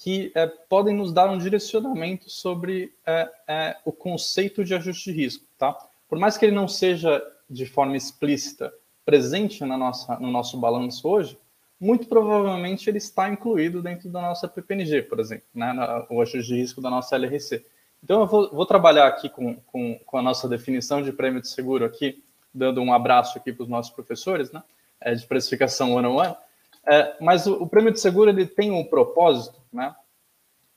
que é, podem nos dar um direcionamento sobre é, o conceito de ajuste de risco, tá? Por mais que ele não seja de forma explícita presente na nossa, no nosso balanço hoje, muito provavelmente ele está incluído dentro da nossa PPNG, por exemplo, né, o ajuste de risco da nossa LRC. Então, eu vou, vou trabalhar aqui com, com, com, a nossa definição de prêmio de seguro aqui, dando um abraço aqui para os nossos professores, né, é, de precificação one-on-one. É, mas o, o, prêmio de seguro ele tem um propósito né,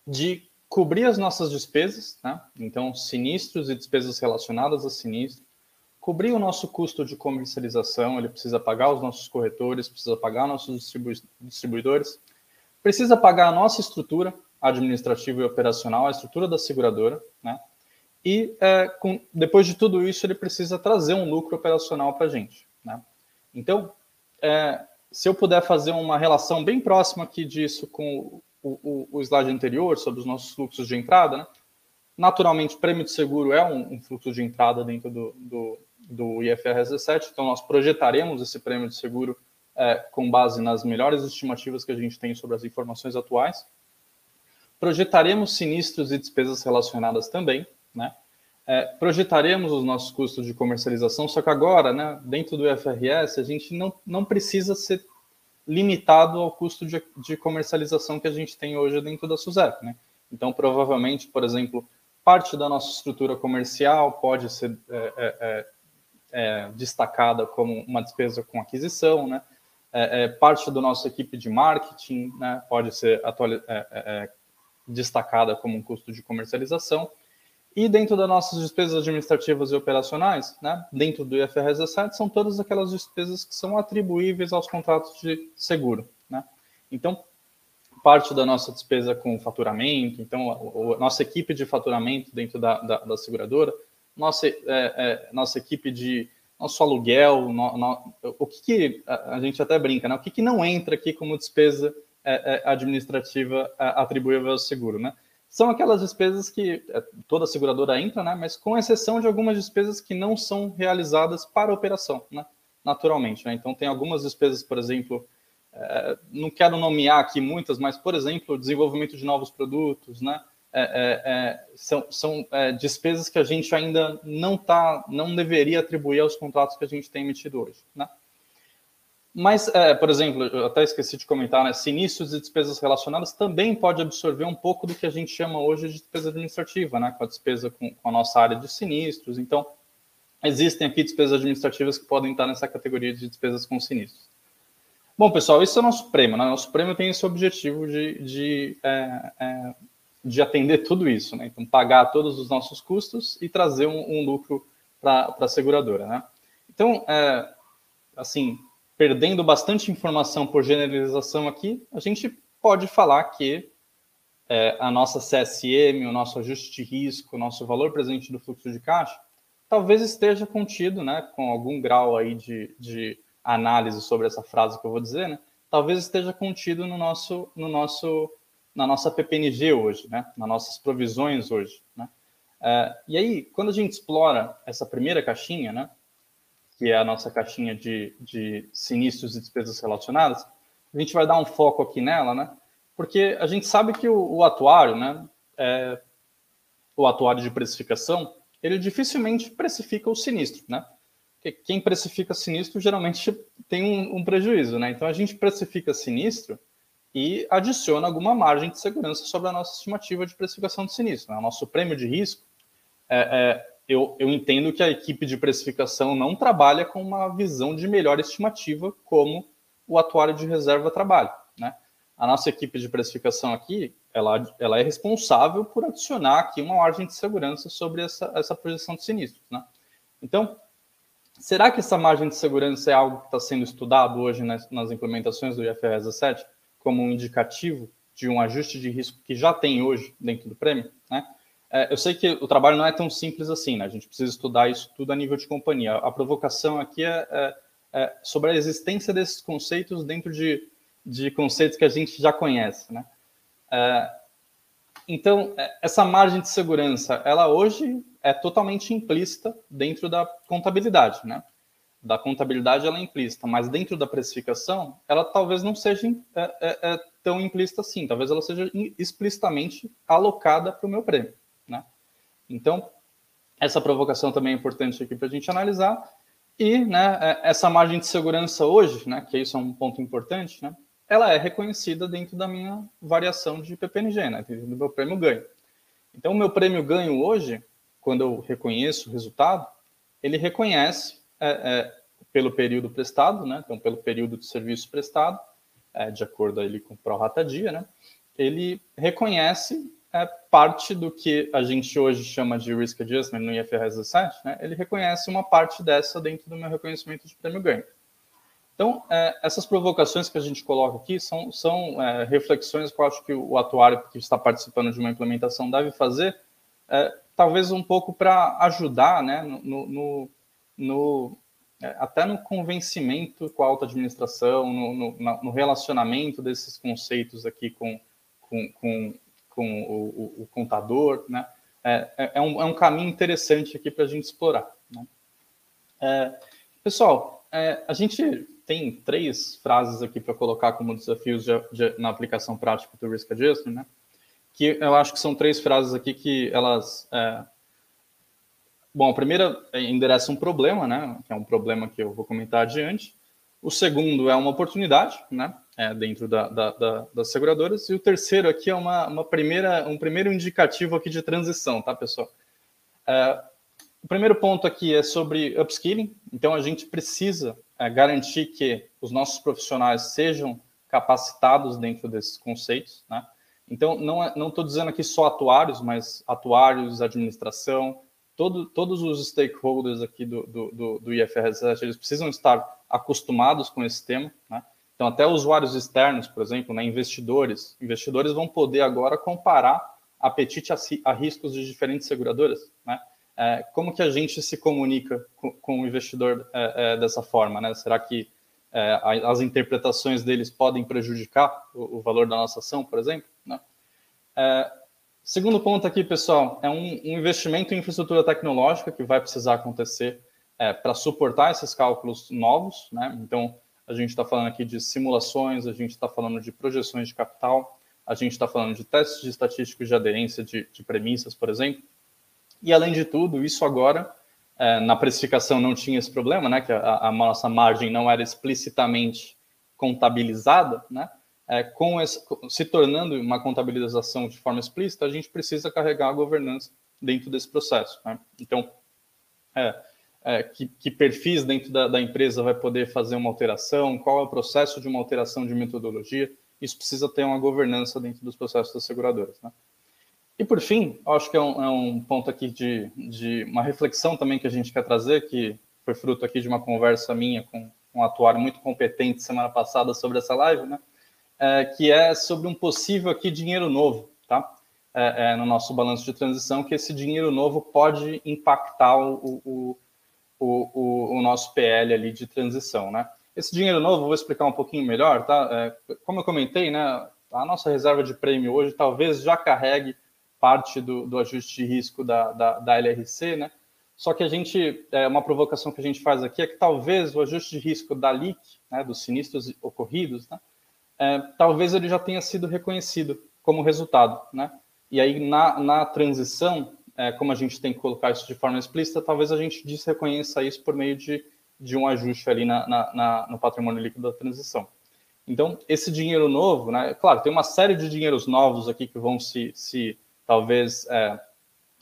de cobrir as nossas despesas, né, então sinistros e despesas relacionadas a sinistros, cobrir o nosso custo de comercialização, ele precisa pagar os nossos corretores, precisa pagar nossos distribu distribuidores, precisa pagar a nossa estrutura administrativa e operacional, a estrutura da seguradora, né? E é, com, depois de tudo isso, ele precisa trazer um lucro operacional para a gente, né? Então, é, se eu puder fazer uma relação bem próxima aqui disso com o, o, o slide anterior, sobre os nossos fluxos de entrada, né? Naturalmente, prêmio de seguro é um, um fluxo de entrada dentro do, do, do IFRS 17, então nós projetaremos esse prêmio de seguro é, com base nas melhores estimativas que a gente tem sobre as informações atuais. Projetaremos sinistros e despesas relacionadas também, né? É, projetaremos os nossos custos de comercialização, só que agora, né, dentro do IFRS, a gente não, não precisa ser limitado ao custo de, de comercialização que a gente tem hoje dentro da SUSEP. Né? Então, provavelmente, por exemplo, parte da nossa estrutura comercial pode ser é, é, é é, destacada como uma despesa com aquisição, né? É, parte da nossa equipe de marketing né, pode ser destacada como um custo de comercialização. E dentro das nossas despesas administrativas e operacionais, né, dentro do IFRS 17, são todas aquelas despesas que são atribuíveis aos contratos de seguro. Né? Então, parte da nossa despesa com faturamento, então a, a nossa equipe de faturamento dentro da, da, da seguradora nossa, é, é, nossa equipe de nosso aluguel, no, no, o que, que a, a, gente até brinca, né? O que, que não entra aqui como despesa é, é administrativa é, atribuível ao seguro, né? São aquelas despesas que é, toda seguradora entra, né? Mas com exceção de algumas despesas que não são realizadas para a operação, né? Naturalmente, né? Então tem algumas despesas, por exemplo, não quero nomear aqui muitas, mas por exemplo, desenvolvimento de novos produtos, né? É, é, é, são, são é, despesas que a gente ainda não tá, não deveria atribuir aos contratos que a gente tem emitido hoje, né? Mas, é, por exemplo, eu até esqueci de comentar, né? Sinistros e despesas relacionadas também pode absorver um pouco do que a gente chama hoje de despesa administrativa, né? Com a despesa com, com a nossa área de sinistros. Então, existem aqui despesas administrativas que podem estar nessa categoria de despesas com sinistros. Bom, pessoal, esse é o nosso prêmio. Né? Nosso prêmio tem esse objetivo de, de é, é, de atender tudo isso, né? Então, pagar todos os nossos custos e trazer um, um lucro para a seguradora, né? Então, é, assim, perdendo bastante informação por generalização aqui, a gente pode falar que é, a nossa CSM, o nosso ajuste de risco, o nosso valor presente do fluxo de caixa, talvez esteja contido, né, com algum grau aí de, de análise sobre essa frase que eu vou dizer, né, talvez esteja contido no nosso, no nosso na nossa PPNG hoje, né? nas nossas provisões hoje. Né? É, e aí, quando a gente explora essa primeira caixinha, né? Que é a nossa caixinha de, de sinistros e despesas relacionadas, a gente vai dar um foco aqui nela, né? Porque a gente sabe que o, o atuário, né? É, o atuário de precificação, ele dificilmente precifica o sinistro, né? Porque quem precifica sinistro geralmente tem um, um prejuízo, né? Então a gente precifica sinistro e adiciona alguma margem de segurança sobre a nossa estimativa de precificação de sinistro. Né? O nosso prêmio de risco, é, é, eu, eu entendo que a equipe de precificação não trabalha com uma visão de melhor estimativa como o atuário de reserva trabalha. Né? A nossa equipe de precificação aqui, ela, ela é responsável por adicionar aqui uma margem de segurança sobre essa, essa projeção de sinistros. Né? Então, será que essa margem de segurança é algo que está sendo estudado hoje nas, nas implementações do IFRS 17 como um indicativo de um ajuste de risco que já tem hoje dentro do prêmio? Né? É, eu sei que o trabalho não é tão simples assim, né? a gente precisa estudar isso tudo a nível de companhia. A provocação aqui é, é, é sobre a existência desses conceitos dentro de de conceitos que a gente já conhece, né? É, então, é, essa margem de segurança, ela hoje é totalmente implícita dentro da contabilidade, né? Da contabilidade ela é implícita, mas dentro da precificação, ela talvez não seja é, tão implícita assim, talvez ela seja explicitamente alocada para o meu prêmio, né? Então, essa provocação também é importante aqui para a gente analisar. E né, é, essa margem de segurança hoje, né, que isso é um ponto importante, né, ela é reconhecida dentro da minha variação de PPNG, né, dentro do meu prêmio ganho. Então, o meu prêmio ganho hoje, quando eu reconheço o resultado, ele reconhece é, é, pelo período prestado, né, então pelo período de serviço prestado, é, de acordo ali com o prorata dia, né, ele reconhece é, parte do que a gente hoje chama de risk adjustment no IFRS 17, né, ele reconhece uma parte dessa dentro do meu reconhecimento de prêmio ganho. Então, é, essas provocações que a gente coloca aqui são, são é, reflexões que eu acho que o atuário que está participando de uma implementação deve fazer, é, talvez um pouco para ajudar né, no, no, no é, até no convencimento com a alta administração, no, no, relacionamento desses conceitos aqui com, com, com, com o, o, o, contador. Né? É, é, é um, é um caminho interessante aqui para a gente explorar. Né? pessoal, a gente tem três frases aqui para colocar como desafios de, de, na aplicação prática do Risk Adjustment, né? Que eu acho que são três frases aqui que elas. É... Bom, a primeira endereça um problema, né? Que é um problema que eu vou comentar adiante. O segundo é uma oportunidade, né? É, dentro da, da, da, das seguradoras. E o terceiro aqui é uma, uma primeira, um primeiro indicativo aqui de transição, tá, pessoal? É, o primeiro ponto aqui é sobre upskilling. Então, a gente precisa é, garantir que os nossos profissionais sejam capacitados dentro desses conceitos, né? Então, não estou é, dizendo aqui só atuários, mas atuários, administração, todo, todos os stakeholders aqui do, do, do, do IFRS 7, eles precisam estar acostumados com esse tema, né? Então, até usuários externos, por exemplo, né, investidores, investidores vão poder agora comparar apetite a, a riscos de diferentes seguradoras, né? É, como que a gente se comunica com, com o investidor é, é, dessa forma? Né? Será que é, as interpretações deles podem prejudicar o, o, valor da nossa ação, por exemplo? Né? É, segundo ponto aqui, pessoal, é um, um, investimento em infraestrutura tecnológica que vai precisar acontecer é, para suportar esses cálculos novos. Né? Então, a gente está falando aqui de simulações, a gente está falando de projeções de capital, a gente está falando de testes estatísticos de aderência de, de premissas, por exemplo. E, além de tudo, isso agora, é, na precificação não tinha esse problema, né? Que a, a nossa margem não era explicitamente contabilizada, né? É, com esse, se tornando uma contabilização de forma explícita, a gente precisa carregar a governança dentro desse processo. Né? Então, é, é, que, que, perfis dentro da, da, empresa vai poder fazer uma alteração, qual é o processo de uma alteração de metodologia, isso precisa ter uma governança dentro dos processos das seguradoras. Né? E por fim, acho que é um, é um ponto aqui de, de, uma reflexão também que a gente quer trazer, que foi fruto aqui de uma conversa minha com um atuário muito competente semana passada sobre essa live, né? É, que é sobre um possível aqui dinheiro novo, tá? É, é, no nosso balanço de transição, que esse dinheiro novo pode impactar o, o, o, o, nosso PL ali de transição, né? Esse dinheiro novo, vou explicar um pouquinho melhor, tá? É, como eu comentei, né? A nossa reserva de prêmio hoje talvez já carregue parte do, do ajuste de risco da, da, da LRC, né? Só que a gente, é, uma provocação que a gente faz aqui é que talvez o ajuste de risco da LIC, né, dos sinistros ocorridos, né, é, talvez ele já tenha sido reconhecido como resultado, né? E aí na, na transição, é, como a gente tem que colocar isso de forma explícita, talvez a gente desreconheça isso por meio de, de um ajuste ali na, na, na, no patrimônio líquido da transição. Então, esse dinheiro novo, né? Claro, tem uma série de dinheiros novos aqui que vão se, se talvez é,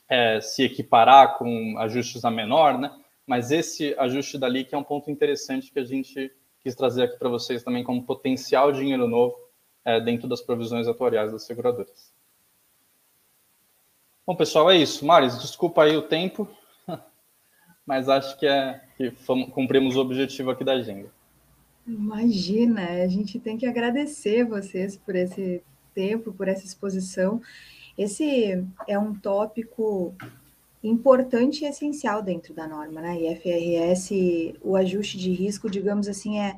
é, se equiparar com ajustes a menor, né? Mas esse ajuste dali que é um ponto interessante que a gente quis trazer aqui para vocês também como potencial dinheiro novo é, dentro das provisões atuariais das seguradoras. Bom, pessoal, é isso. Maris, desculpa aí o tempo, [LAUGHS] mas acho que, é, que cumprimos o objetivo aqui da agenda. Imagina, a gente tem que agradecer vocês por esse tempo, por essa exposição. Esse é um tópico importante e essencial dentro da norma, né? E FRS, o ajuste de risco, digamos assim, é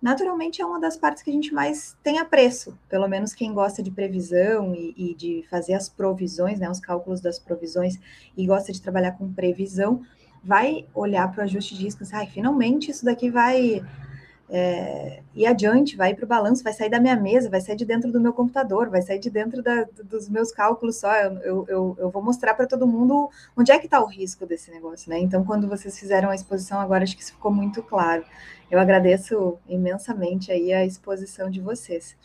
naturalmente é uma das partes que a gente mais tem apreço, pelo menos quem gosta de previsão e, e de fazer as provisões, né, os cálculos das provisões e gosta de trabalhar com previsão, vai olhar para o ajuste de risco e ai, finalmente isso daqui vai é, ir adiante, vai para o balanço, vai sair da minha mesa, vai sair de dentro do meu computador, vai sair de dentro da, dos meus cálculos só. Eu, eu, eu vou mostrar para todo mundo onde é que está o risco desse negócio, né? Então, quando vocês fizeram a exposição agora, acho que isso ficou muito claro. Eu agradeço imensamente aí a exposição de vocês.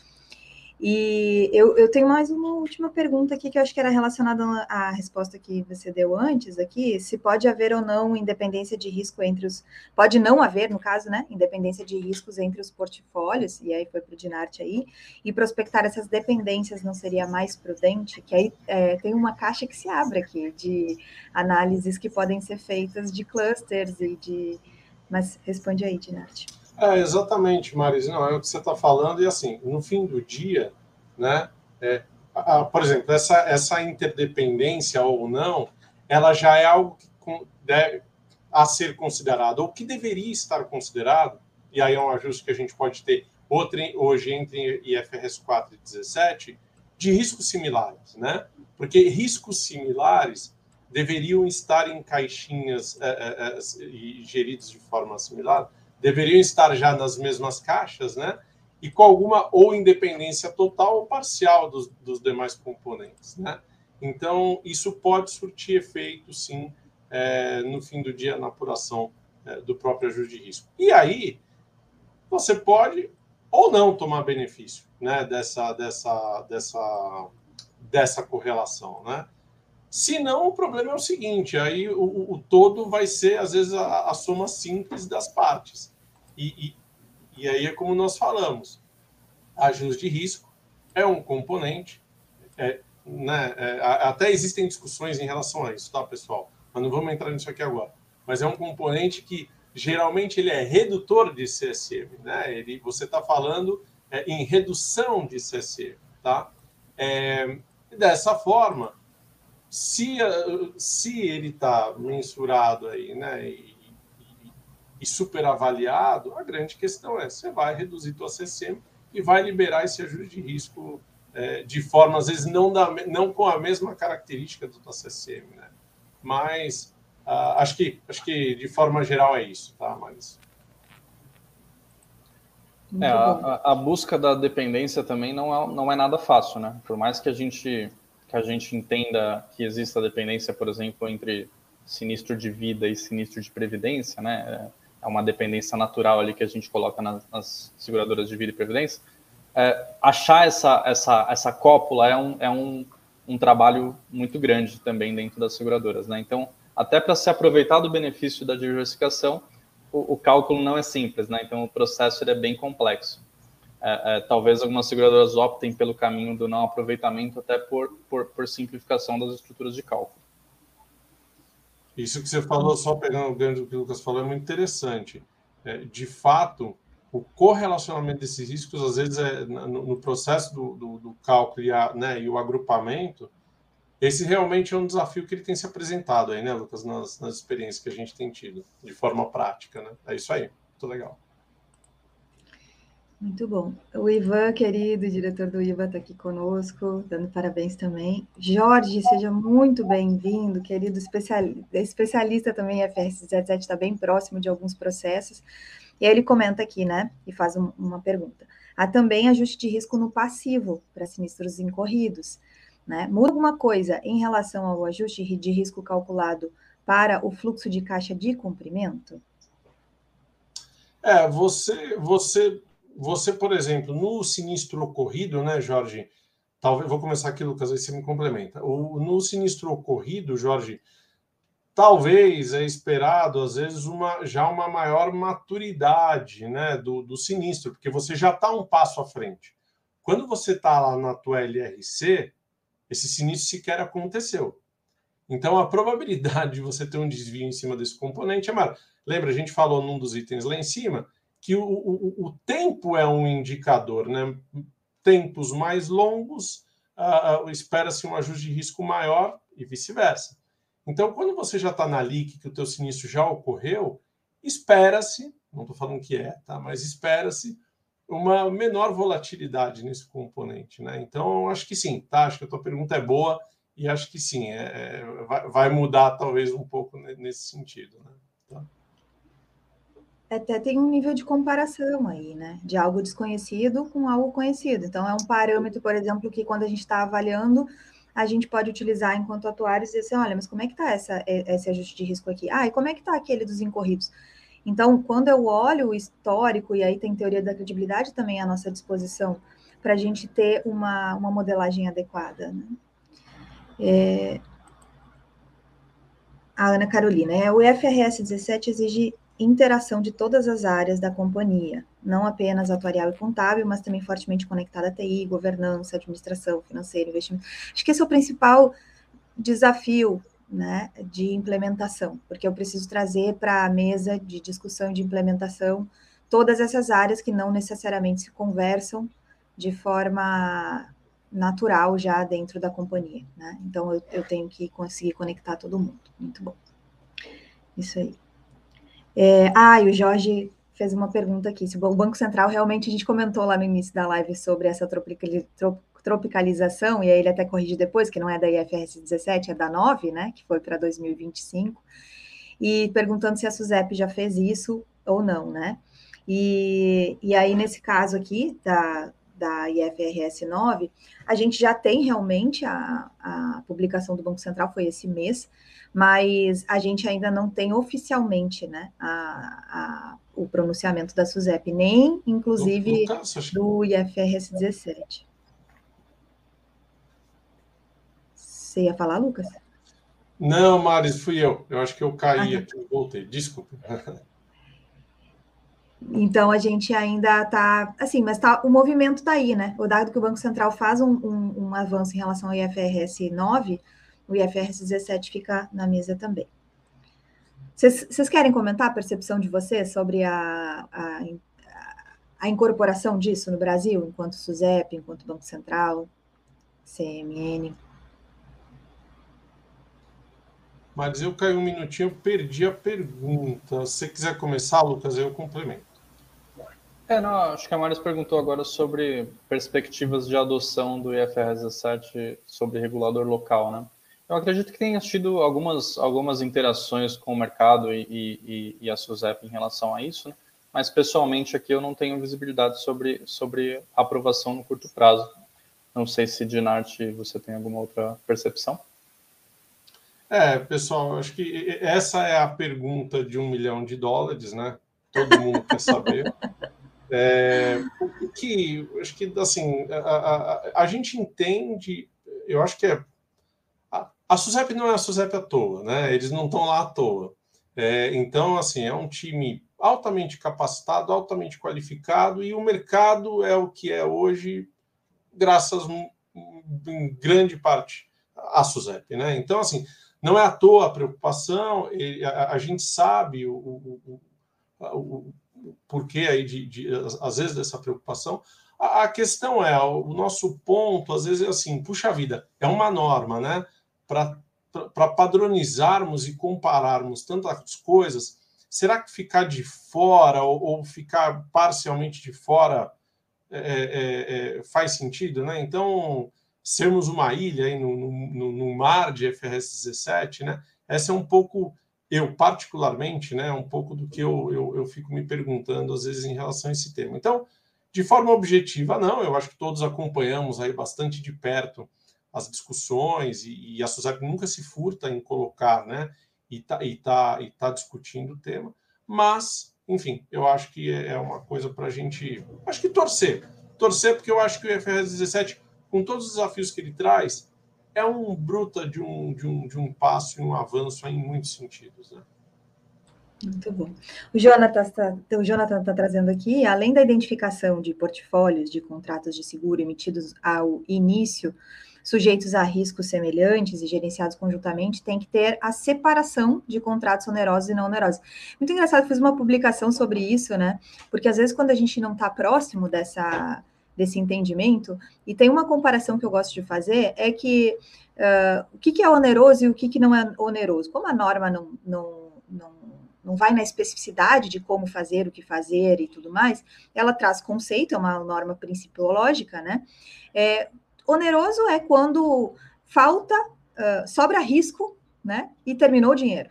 E eu, eu tenho mais uma última pergunta aqui que eu acho que era relacionada à resposta que você deu antes aqui, se pode haver ou não independência de risco entre os. Pode não haver, no caso, né? Independência de riscos entre os portfólios, e aí foi para o Dinarte aí, e prospectar essas dependências não seria mais prudente? Que aí é, tem uma caixa que se abre aqui de análises que podem ser feitas de clusters e de. Mas responde aí, Dinarte. É, exatamente, Maris. Não, é o que você está falando, e assim, no fim do dia, né? É, a, a, por exemplo, essa, essa interdependência ou não, ela já é algo que deve, a ser considerado, ou que deveria estar considerado, e aí é um ajuste que a gente pode ter hoje entre IFRS 4 e 17, de riscos similares, né? Porque riscos similares deveriam estar em caixinhas é, é, é, geridos de forma similar, deveriam estar já nas mesmas caixas, né? E com alguma ou independência total ou parcial dos, dos demais componentes, né? Então, isso pode surtir efeito, sim, é, no fim do dia, na apuração é, do próprio ajuste de risco. E aí, você pode ou não tomar benefício né, dessa, dessa, dessa, dessa correlação, né? Se não, o problema é o seguinte: aí o, o todo vai ser, às vezes, a, a soma simples das partes. E, e, e, aí é como nós falamos: ajuste de risco é um componente. É, né, é, até existem discussões em relação a isso, tá, pessoal? Mas não vamos entrar nisso aqui agora. Mas é um componente que geralmente ele é redutor de CSM, né? Ele, você está falando é, em redução de CSM, tá? É, dessa forma, se, se ele está mensurado aí, né, e, e, e superavaliado, a grande questão é, você vai reduzir tua CCM e vai liberar esse ajuste de risco é, de forma, às vezes, não, da, não com a mesma característica do tua CCM, né? Mas uh, acho, que, acho que de forma geral é isso, tá, Mas... É, a, a, busca da dependência também não é, não é nada fácil, né? Por mais que a gente que a gente entenda que exista dependência, por exemplo, entre sinistro de vida e sinistro de previdência, né? É uma dependência natural ali que a gente coloca nas, nas seguradoras de vida e previdência. É, achar essa, essa, essa cópula é, um, é um, um trabalho muito grande também dentro das seguradoras, né? Então, até para se aproveitar do benefício da diversificação, o, o, cálculo não é simples, né? Então, o processo é bem complexo é, é, talvez algumas seguradoras optem pelo caminho do não aproveitamento até por, por, por, simplificação das estruturas de cálculo. Isso que você falou, só pegando o que o Lucas falou, é muito interessante. É, de fato, o correlacionamento desses riscos, às vezes, é, no, no processo do, do, do cálculo e, a, né, e, o agrupamento, esse realmente é um desafio que ele tem se apresentado aí, né, Lucas, nas, nas experiências que a gente tem tido, de forma prática, né? É isso aí, muito legal. Muito bom. O Ivan, querido, diretor do IVA, está aqui conosco, dando parabéns também. Jorge, seja muito bem-vindo, querido especialista, também em FRS 17, está bem próximo de alguns processos. E aí ele comenta aqui, né, e faz um, uma pergunta. Há também ajuste de risco no passivo para sinistros incorridos. Né? Muda alguma coisa em relação ao ajuste de risco calculado para o fluxo de caixa de cumprimento? É, você, você você, por exemplo, no sinistro ocorrido, né, Jorge? Talvez vou começar aqui, Lucas, aí você me complementa. O, no sinistro ocorrido, Jorge, talvez é esperado às vezes uma já uma maior maturidade, né, do, do sinistro, porque você já está um passo à frente. Quando você está lá na tua LRC, esse sinistro sequer aconteceu. Então, a probabilidade de você ter um desvio em cima desse componente é maior. Lembra, a gente falou num dos itens lá em cima que o, o, o tempo é um indicador, né? Tempos mais longos, uh, espera-se um ajuste de risco maior e vice-versa. Então, quando você já está na LIC, que o teu sinistro já ocorreu, espera-se, não estou falando que é, tá? Mas espera-se uma menor volatilidade nesse componente, né? Então, acho que sim, tá? Acho que a tua pergunta é boa e acho que sim, é, é vai, vai, mudar talvez um pouco nesse sentido, né? Até tem um nível de comparação aí, né? De algo desconhecido com algo conhecido. Então, é um parâmetro, por exemplo, que quando a gente está avaliando, a gente pode utilizar enquanto atuários e dizer assim, olha, mas como é que está essa, esse ajuste de risco aqui? Ah, e como é que está aquele dos incorridos? Então, quando eu olho o histórico, e aí tem teoria da credibilidade também à nossa disposição, para a gente ter uma, uma modelagem adequada. Né? É... A Ana Carolina, é, o IFRS 17 exige interação de todas as áreas da companhia, não apenas atuarial e contábil, mas também fortemente conectada a TI, governança, administração, financeiro, investimento. Acho que esse é o principal desafio né, de implementação, porque eu preciso trazer para a mesa de discussão de implementação todas essas áreas que não necessariamente se conversam de forma natural já dentro da companhia. Né? Então, eu, eu tenho que conseguir conectar todo mundo. Muito bom. Isso aí. É, ah, e o Jorge fez uma pergunta aqui. Se o Banco Central realmente a gente comentou lá no início da live sobre essa tropicalização, e aí ele até corrige depois, que não é da IFRS 17, é da 9, né? Que foi para 2025. E perguntando se a SUSEP já fez isso ou não, né? E, e aí, nesse caso aqui, da, da IFRS 9, a gente já tem realmente a, a publicação do Banco Central, foi esse mês, mas a gente ainda não tem oficialmente né, a, a, o pronunciamento da SUSEP, nem inclusive do IFRS 17. Você ia falar, Lucas? Não, Maris, fui eu. Eu acho que eu caí ah, aqui, voltei. Desculpe. [LAUGHS] Então a gente ainda está assim, mas tá, o movimento está aí, né? O dado que o Banco Central faz um, um, um avanço em relação ao IFRS 9, o IFRS 17 fica na mesa também. Vocês querem comentar a percepção de vocês sobre a, a, a, incorporação disso no Brasil, enquanto SUSEP, enquanto Banco Central, CMN? Mas eu caí um minutinho, eu perdi a pergunta. Se você quiser começar, Lucas, eu complemento. É, não, acho que a Maris perguntou agora sobre perspectivas de adoção do IFRS 17 sobre regulador local, né? Eu acredito que tenha tido algumas, algumas interações com o mercado e, e, e a SUSEP em relação a isso, né? mas pessoalmente aqui eu não tenho visibilidade sobre, sobre aprovação no curto prazo. Não sei se, Dinarte, você tem alguma outra percepção? É, pessoal, acho que essa é a pergunta de um milhão de dólares, né? Todo mundo quer saber. [LAUGHS] É, que acho que assim a, a, a, gente entende, eu acho que é a SUSEP não é a SUSEP à toa, né? Eles não estão lá à toa. É, então, assim, é um time altamente capacitado, altamente qualificado, e o mercado é o que é hoje, graças em grande parte à SUSEP, né? Então, assim, não é à toa a preocupação, a, gente sabe o, o, o, o porquê aí de, de, às vezes, dessa preocupação. A, a questão é, o nosso ponto, às vezes, é assim, puxa vida, é uma norma, né? para padronizarmos e compararmos tantas coisas, será que ficar de fora ou, ou ficar parcialmente de fora é, é, é, faz sentido, né? Então, sermos uma ilha aí no, no, no, mar de FRS 17, né? Essa é um pouco, eu particularmente, né? Um pouco do que eu, eu, eu fico me perguntando às vezes em relação a esse tema. Então, de forma objetiva, não, eu acho que todos acompanhamos aí bastante de perto as discussões e, e a Suzep nunca se furta em colocar, né? E tá, e tá, e tá discutindo o tema, mas enfim, eu acho que é, é uma coisa para a gente, acho que torcer, torcer porque eu acho que o IFRS 17, com todos os desafios que ele traz, é um bruta de um, de um, de um passo e um avanço em muitos sentidos, né? Muito bom. O Jonathan está Jonathan tá trazendo aqui, além da identificação de portfólios de contratos de seguro emitidos ao início sujeitos a riscos semelhantes e gerenciados conjuntamente, tem que ter a separação de contratos onerosos e não onerosos. Muito engraçado, fiz uma publicação sobre isso, né? Porque às vezes quando a gente não está próximo dessa desse entendimento, e tem uma comparação que eu gosto de fazer, é que uh, o que, que, é oneroso e o que, que não é oneroso. Como a norma não, não, não, não vai na especificidade de como fazer, o que fazer e tudo mais, ela traz conceito, é uma norma principiológica, né? É, Oneroso é quando falta, uh, sobra risco, né? E terminou o dinheiro.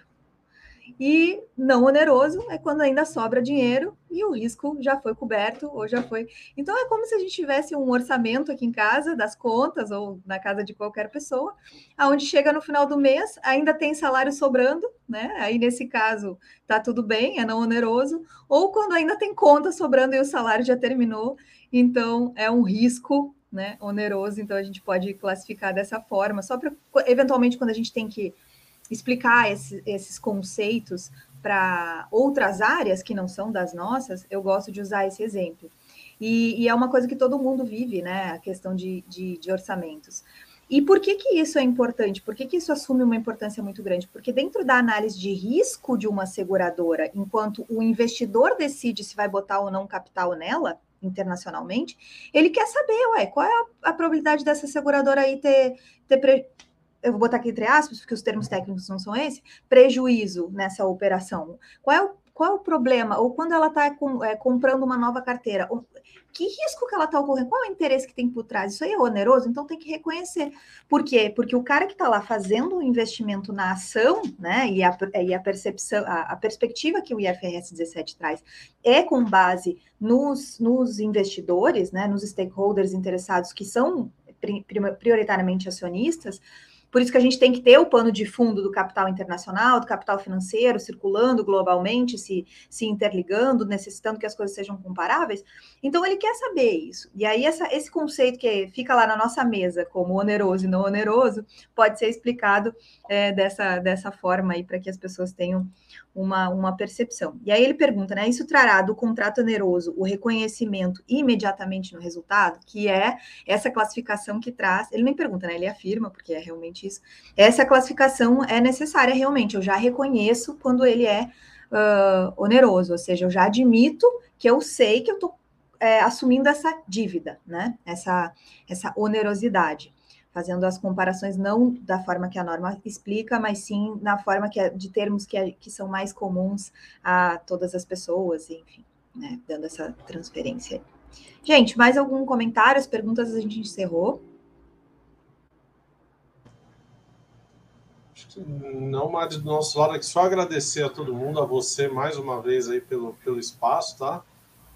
E não oneroso é quando ainda sobra dinheiro e o risco já foi coberto ou já foi. Então é como se a gente tivesse um orçamento aqui em casa das contas ou na casa de qualquer pessoa, aonde chega no final do mês ainda tem salário sobrando, né? Aí nesse caso tá tudo bem, é não oneroso, ou quando ainda tem conta sobrando e o salário já terminou, então é um risco né, oneroso, então a gente pode classificar dessa forma, só para eventualmente quando a gente tem que explicar esse, esses conceitos para outras áreas que não são das nossas, eu gosto de usar esse exemplo. E, e é uma coisa que todo mundo vive, né? A questão de, de, de orçamentos. E por que, que isso é importante? Por que, que isso assume uma importância muito grande? Porque dentro da análise de risco de uma seguradora, enquanto o investidor decide se vai botar ou não capital nela, internacionalmente, ele quer saber, ué, qual é a, a probabilidade dessa seguradora aí ter, ter. Eu vou botar aqui entre aspas, porque os termos técnicos não são esse, prejuízo nessa operação. Qual é o qual é o problema? Ou quando ela está com, é, comprando uma nova carteira, que risco que ela está ocorrendo? Qual é o interesse que tem por trás? Isso aí é oneroso, então tem que reconhecer. Por quê? Porque o cara que está lá fazendo o investimento na ação, né, e a, e a percepção, a, a, perspectiva que o IFRS 17 traz é com base nos, nos investidores, né, nos stakeholders interessados que são prioritariamente acionistas, por isso que a gente tem que ter o pano de fundo do capital internacional, do capital financeiro, circulando globalmente, se, se interligando, necessitando que as coisas sejam comparáveis. Então, ele quer saber isso. E aí, essa, esse conceito que fica lá na nossa mesa, como oneroso e não oneroso, pode ser explicado é, dessa, dessa forma aí, para que as pessoas tenham uma, uma percepção. E aí ele pergunta, né? Isso trará do contrato oneroso o reconhecimento imediatamente no resultado, que é essa classificação que traz. Ele nem pergunta, né? Ele afirma, porque é realmente isso. Essa classificação é necessária realmente. Eu já reconheço quando ele é uh, oneroso, ou seja, eu já admito que eu sei que eu estou é, assumindo essa dívida, né? Essa, essa onerosidade fazendo as comparações não da forma que a norma explica, mas sim na forma que é, de termos que, é, que são mais comuns a todas as pessoas, enfim, né, dando essa transferência. Gente, mais algum comentário? As perguntas a gente encerrou. Não mais do nosso lado, aqui só agradecer a todo mundo, a você mais uma vez aí pelo, pelo espaço, tá?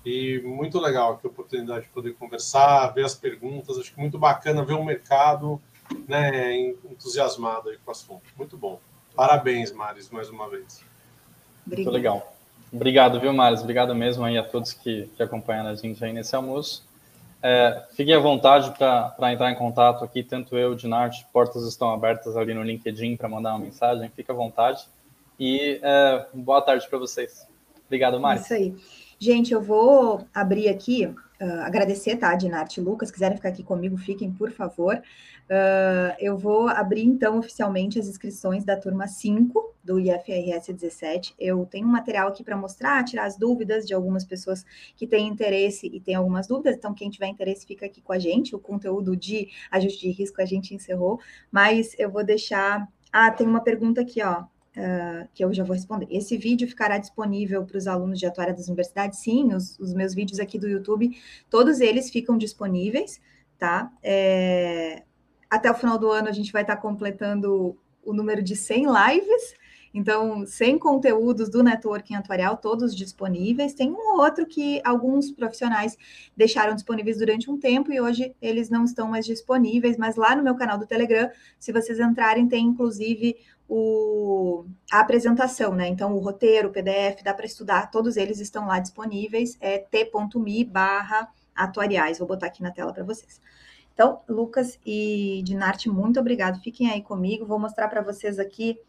E muito legal aqui a oportunidade de poder conversar, ver as perguntas. Acho que muito bacana ver o mercado né, entusiasmado aí com o assunto. Muito bom. Parabéns, Maris, mais uma vez. Muito legal. Obrigado, viu, Maris? Obrigado mesmo aí a todos que, que acompanharam a gente aí nesse almoço. É, fiquem à vontade para entrar em contato aqui, tanto eu, Dinarte, portas estão abertas ali no LinkedIn para mandar uma mensagem, fique à vontade. E é, boa tarde para vocês. Obrigado, Maris. Isso aí. Gente, eu vou abrir aqui, uh, agradecer, tá, Dinarte e Lucas, quiserem ficar aqui comigo, fiquem, por favor. Uh, eu vou abrir, então, oficialmente as inscrições da turma 5 do IFRS 17. Eu tenho um material aqui para mostrar, tirar as dúvidas de algumas pessoas que têm interesse e têm algumas dúvidas, então, quem tiver interesse, fica aqui com a gente. O conteúdo de ajuste de risco a gente encerrou, mas eu vou deixar. Ah, tem uma pergunta aqui, ó Uh, que eu já vou responder. Esse vídeo ficará disponível para os alunos de atuária das universidades? Sim, os, os, meus vídeos aqui do YouTube, todos eles ficam disponíveis, tá? É, até o final do ano a gente vai estar completando o número de 100 lives, então, sem conteúdos do networking atuarial, todos disponíveis. Tem um ou outro que alguns profissionais deixaram disponíveis durante um tempo e hoje eles não estão mais disponíveis, mas lá no meu canal do Telegram, se vocês entrarem, tem inclusive o, a apresentação, né? Então, o roteiro, o PDF, dá para estudar, todos eles estão lá disponíveis, é t.me barra atuariais. Vou botar aqui na tela para vocês. Então, Lucas e Dinarte, muito obrigado. Fiquem aí comigo. Vou mostrar para vocês aqui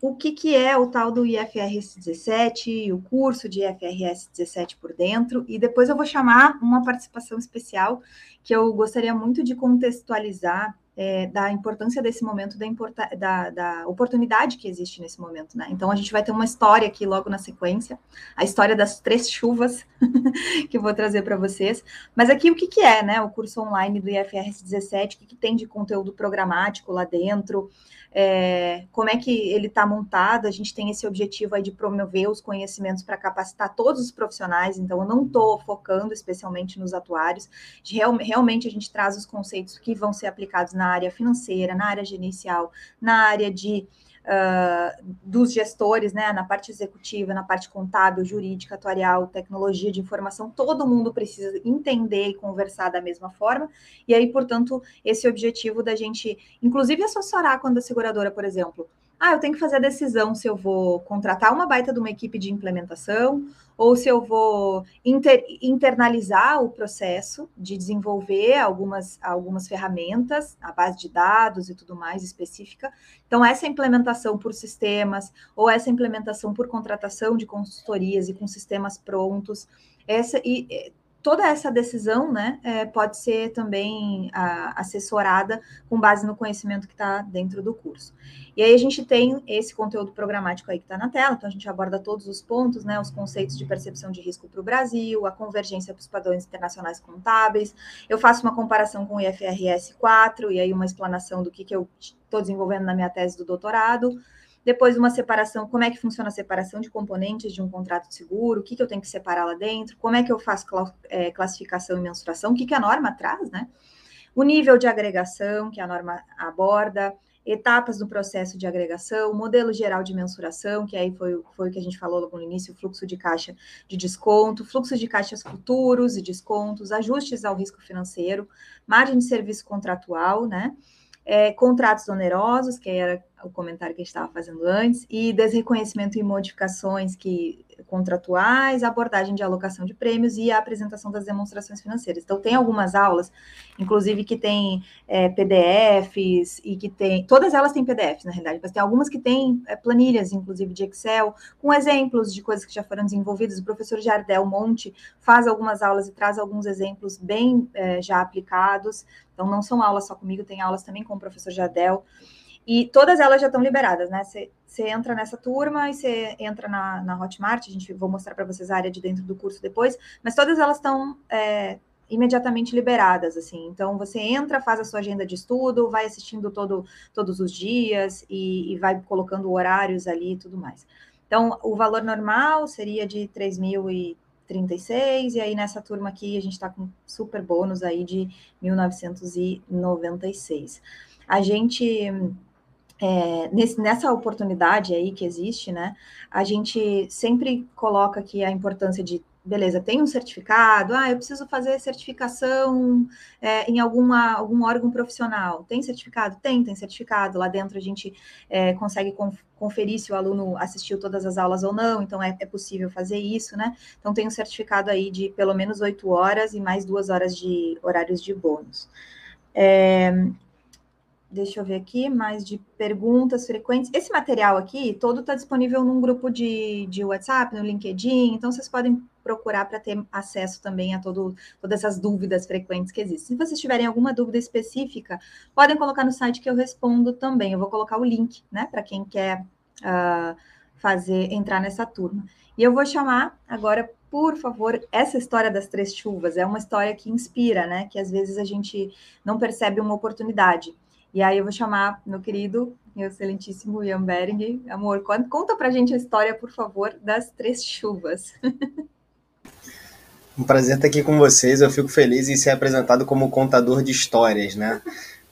o que, que é o tal do IFRS 17, o curso de IFRS 17 por dentro, e depois eu vou chamar uma participação especial que eu gostaria muito de contextualizar é, da importância desse momento, da, da, da, oportunidade que existe nesse momento, né? Então a gente vai ter uma história aqui logo na sequência, a história das três chuvas [LAUGHS] que eu vou trazer para vocês. Mas aqui o que, que é, né? O curso online do IFRS 17, o que, que tem de conteúdo programático lá dentro? é, como é que ele está montado. A gente tem esse objetivo aí de promover os conhecimentos para capacitar todos os profissionais, então eu não estou focando especialmente nos atuários. Real, realmente a gente traz os conceitos que vão ser aplicados na área financeira, na área gerencial, na área de uh, dos gestores, né, na parte executiva, na parte contábil, jurídica, atuarial, tecnologia de informação, todo mundo precisa entender e conversar da mesma forma, e aí, portanto, esse objetivo da gente, inclusive, assessorar quando a seguradora, por exemplo, ah, eu tenho que fazer a decisão se eu vou contratar uma baita de uma equipe de implementação ou se eu vou inter, internalizar o processo de desenvolver algumas, algumas ferramentas, a base de dados e tudo mais específica. Então, essa implementação por sistemas ou essa implementação por contratação de consultorias e com sistemas prontos, essa e toda essa decisão né, é, pode ser também a, assessorada com base no conhecimento que está dentro do curso. E aí a gente tem esse conteúdo programático aí que está na tela, então a gente aborda todos os pontos, né, os conceitos de percepção de risco para o Brasil, a convergência para os padrões internacionais contábeis, eu faço uma comparação com o IFRS 4 e aí uma explanação do que, que eu estou desenvolvendo na minha tese do doutorado, depois, uma separação, como é que funciona a separação de componentes de um contrato de seguro, o que, que eu tenho que separar lá dentro, como é que eu faço é, classificação e mensuração, o que, que a norma traz, né? O nível de agregação que a norma aborda, etapas do processo de agregação, modelo geral de mensuração, que aí foi, foi o que a gente falou logo no início, fluxo de caixa de desconto, fluxo de caixas futuros e descontos, ajustes ao risco financeiro, margem de serviço contratual, né? É, contratos onerosos, que era o comentário que a gente estava fazendo antes, e desreconhecimento e modificações que contratuais, abordagem de alocação de prêmios e a apresentação das demonstrações financeiras. Então, tem algumas aulas, inclusive, que tem é, PDFs e que tem. Todas elas têm PDFs, na realidade, mas tem algumas que têm é, planilhas, inclusive, de Excel, com exemplos de coisas que já foram desenvolvidas. O professor Jardel Monte faz algumas aulas e traz alguns exemplos bem é, já aplicados. Então, não são aulas só comigo, tem aulas também com o professor Jardel. E todas elas já estão liberadas, né? Você entra nessa turma e você entra na, na Hotmart, a gente vou mostrar para vocês a área de dentro do curso depois, mas todas elas estão é, imediatamente liberadas, assim. Então, você entra, faz a sua agenda de estudo, vai assistindo todo, todos os dias e, e vai colocando horários ali e tudo mais. Então, o valor normal seria de 3.036, e aí nessa turma aqui a gente está com super bônus aí de 1.996. A gente é, nesse, nessa oportunidade aí que existe, né, a gente sempre coloca aqui a importância de, beleza, tem um certificado, ah, eu preciso fazer certificação é, em alguma, algum órgão profissional, tem certificado? Tem, tem certificado, lá dentro a gente é, consegue conferir se o aluno assistiu todas as aulas ou não, então é, é possível fazer isso, né, então tem um certificado aí de pelo menos oito horas e mais duas horas de horários de bônus. Deixa eu ver aqui, mais de perguntas frequentes. Esse material aqui, todo está disponível num grupo de, de WhatsApp, no LinkedIn, então vocês podem procurar para ter acesso também a todo, todas essas dúvidas frequentes que existem. Se vocês tiverem alguma dúvida específica, podem colocar no site que eu respondo também. Eu vou colocar o link, né, para quem quer uh, fazer, entrar nessa turma. E eu vou chamar agora por favor, essa história das três chuvas é uma história que inspira, né? Que às vezes a gente não percebe uma oportunidade. E aí eu vou chamar meu querido excelentíssimo Ian Bering. Amor, conta pra gente a história, por favor, das três chuvas. Um prazer estar aqui com vocês. Eu fico feliz em ser apresentado como contador de histórias, né?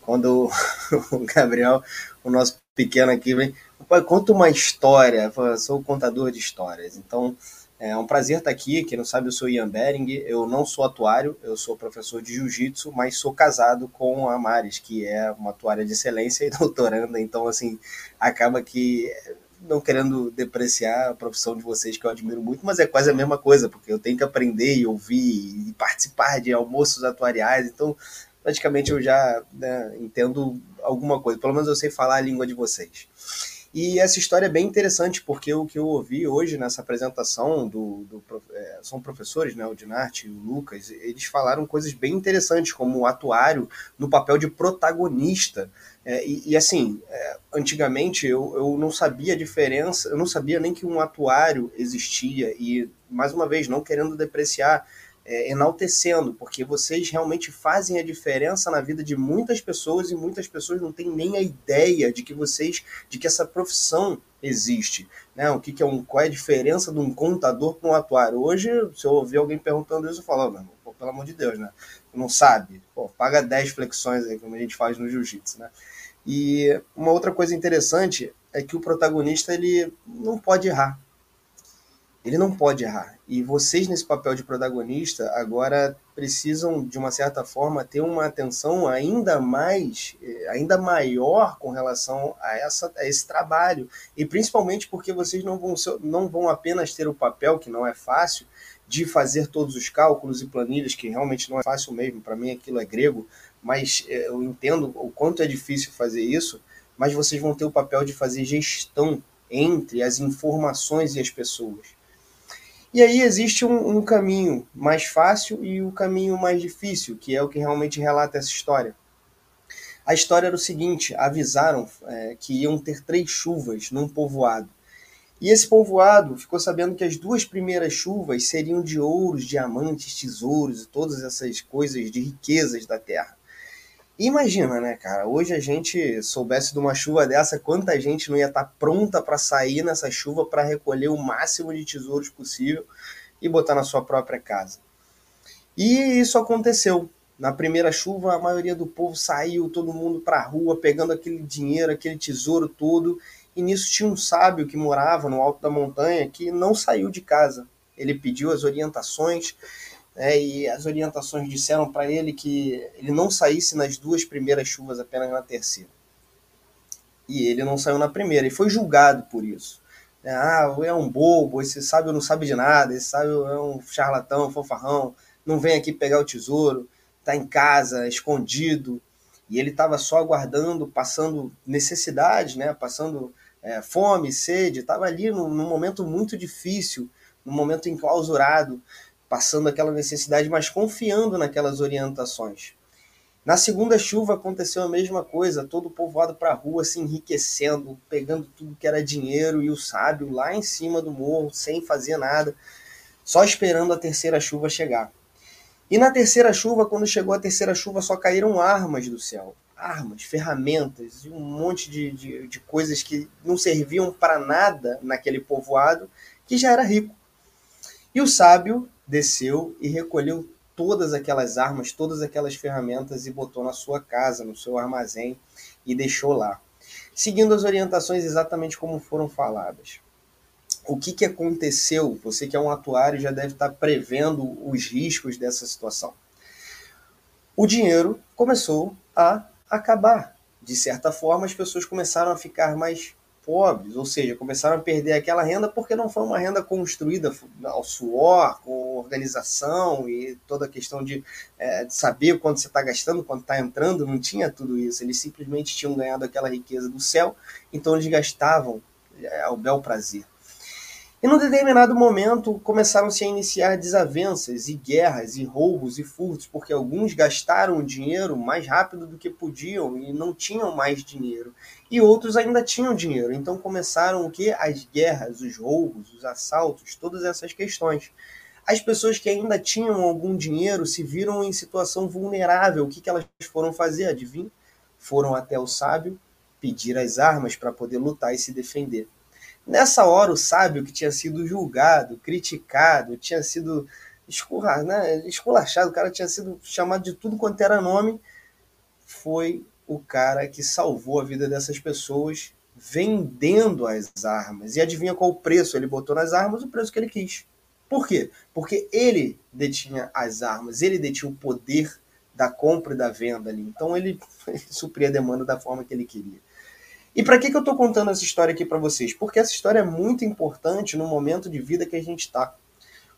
Quando [LAUGHS] o Gabriel, o nosso pequeno aqui, vem, conta uma história. Eu sou contador de histórias. Então, é um prazer estar aqui. Quem não sabe, eu sou Ian Bering. Eu não sou atuário, eu sou professor de jiu-jitsu, mas sou casado com a Maris, que é uma atuária de excelência e [LAUGHS] doutoranda. Então, assim, acaba que não querendo depreciar a profissão de vocês, que eu admiro muito, mas é quase a mesma coisa, porque eu tenho que aprender e ouvir e participar de almoços atuariais, então praticamente eu já né, entendo alguma coisa, pelo menos eu sei falar a língua de vocês. E essa história é bem interessante, porque o que eu ouvi hoje nessa apresentação do, do é, são professores, né, o Dinarte e o Lucas, eles falaram coisas bem interessantes, como o atuário no papel de protagonista. É, e, e, assim, é, antigamente eu, eu não sabia a diferença, eu não sabia nem que um atuário existia, e mais uma vez, não querendo depreciar, é, enaltecendo, porque vocês realmente fazem a diferença na vida de muitas pessoas e muitas pessoas não têm nem a ideia de que vocês, de que essa profissão existe, né? O que, que é um, qual é a diferença de um contador para um atuário? Hoje, se eu ouvir alguém perguntando isso, eu falo, oh, pô, pelo amor de Deus, né? Não sabe? Pô, paga 10 flexões aí, como a gente faz no jiu-jitsu, né? E uma outra coisa interessante é que o protagonista ele não pode errar. Ele não pode errar. E vocês, nesse papel de protagonista, agora precisam, de uma certa forma, ter uma atenção ainda mais, eh, ainda maior com relação a, essa, a esse trabalho. E principalmente porque vocês não vão, não vão apenas ter o papel, que não é fácil, de fazer todos os cálculos e planilhas, que realmente não é fácil mesmo, para mim aquilo é grego, mas eh, eu entendo o quanto é difícil fazer isso, mas vocês vão ter o papel de fazer gestão entre as informações e as pessoas. E aí existe um, um caminho mais fácil e o um caminho mais difícil, que é o que realmente relata essa história. A história era o seguinte: avisaram é, que iam ter três chuvas num povoado. E esse povoado ficou sabendo que as duas primeiras chuvas seriam de ouros, diamantes, tesouros e todas essas coisas de riquezas da terra. Imagina, né, cara? Hoje a gente soubesse de uma chuva dessa, quanta gente não ia estar tá pronta para sair nessa chuva para recolher o máximo de tesouros possível e botar na sua própria casa. E isso aconteceu. Na primeira chuva, a maioria do povo saiu, todo mundo para a rua, pegando aquele dinheiro, aquele tesouro todo. E nisso tinha um sábio que morava no alto da montanha que não saiu de casa. Ele pediu as orientações né, e as orientações disseram para ele que ele não saísse nas duas primeiras chuvas, apenas na terceira. E ele não saiu na primeira e foi julgado por isso. É, ah, é um bobo, esse sábio não sabe de nada, esse sábio é um charlatão, fofarrão, não vem aqui pegar o tesouro, está em casa, escondido. E ele estava só aguardando, passando necessidade, né, passando é, fome, sede, estava ali num, num momento muito difícil, num momento enclausurado passando aquela necessidade, mas confiando naquelas orientações. Na segunda chuva aconteceu a mesma coisa, todo o povoado para a rua se enriquecendo, pegando tudo que era dinheiro e o sábio lá em cima do morro, sem fazer nada, só esperando a terceira chuva chegar. E na terceira chuva, quando chegou a terceira chuva, só caíram armas do céu. Armas, ferramentas e um monte de, de, de coisas que não serviam para nada naquele povoado que já era rico. E o sábio desceu e recolheu todas aquelas armas, todas aquelas ferramentas e botou na sua casa, no seu armazém e deixou lá, seguindo as orientações exatamente como foram faladas. O que, que aconteceu? Você que é um atuário já deve estar prevendo os riscos dessa situação. O dinheiro começou a acabar. De certa forma, as pessoas começaram a ficar mais pobres, ou seja, começaram a perder aquela renda porque não foi uma renda construída ao suor, com organização e toda a questão de, é, de saber quanto você está gastando, quanto está entrando, não tinha tudo isso. Eles simplesmente tinham ganhado aquela riqueza do céu, então eles gastavam é, ao bel prazer. E num determinado momento começaram-se a iniciar desavenças e guerras e roubos e furtos, porque alguns gastaram o dinheiro mais rápido do que podiam e não tinham mais dinheiro. E outros ainda tinham dinheiro. Então começaram o que? As guerras, os roubos, os assaltos, todas essas questões. As pessoas que ainda tinham algum dinheiro se viram em situação vulnerável. O que, que elas foram fazer? Adivinha? Foram até o sábio pedir as armas para poder lutar e se defender. Nessa hora, o sábio que tinha sido julgado, criticado, tinha sido né, esculachado, o cara tinha sido chamado de tudo quanto era nome, foi o cara que salvou a vida dessas pessoas vendendo as armas. E adivinha qual o preço ele botou nas armas? O preço que ele quis. Por quê? Porque ele detinha as armas, ele detinha o poder da compra e da venda ali. Então ele, [LAUGHS] ele supria a demanda da forma que ele queria. E para que, que eu estou contando essa história aqui para vocês? Porque essa história é muito importante no momento de vida que a gente está.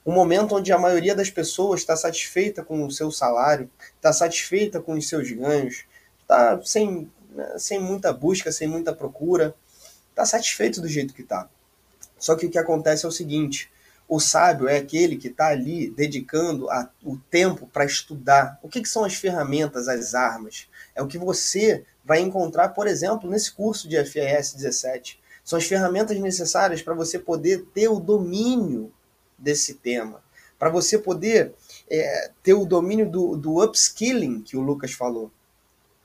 Um momento onde a maioria das pessoas está satisfeita com o seu salário, está satisfeita com os seus ganhos, está sem, né, sem muita busca, sem muita procura, está satisfeito do jeito que está. Só que o que acontece é o seguinte: o sábio é aquele que está ali dedicando a, o tempo para estudar. O que, que, são as ferramentas, as armas? É o que você vai encontrar, por exemplo, nesse curso de FIS 17. São as ferramentas necessárias para você poder ter o domínio desse tema, para você poder é, ter o domínio do, do upskilling que o Lucas falou.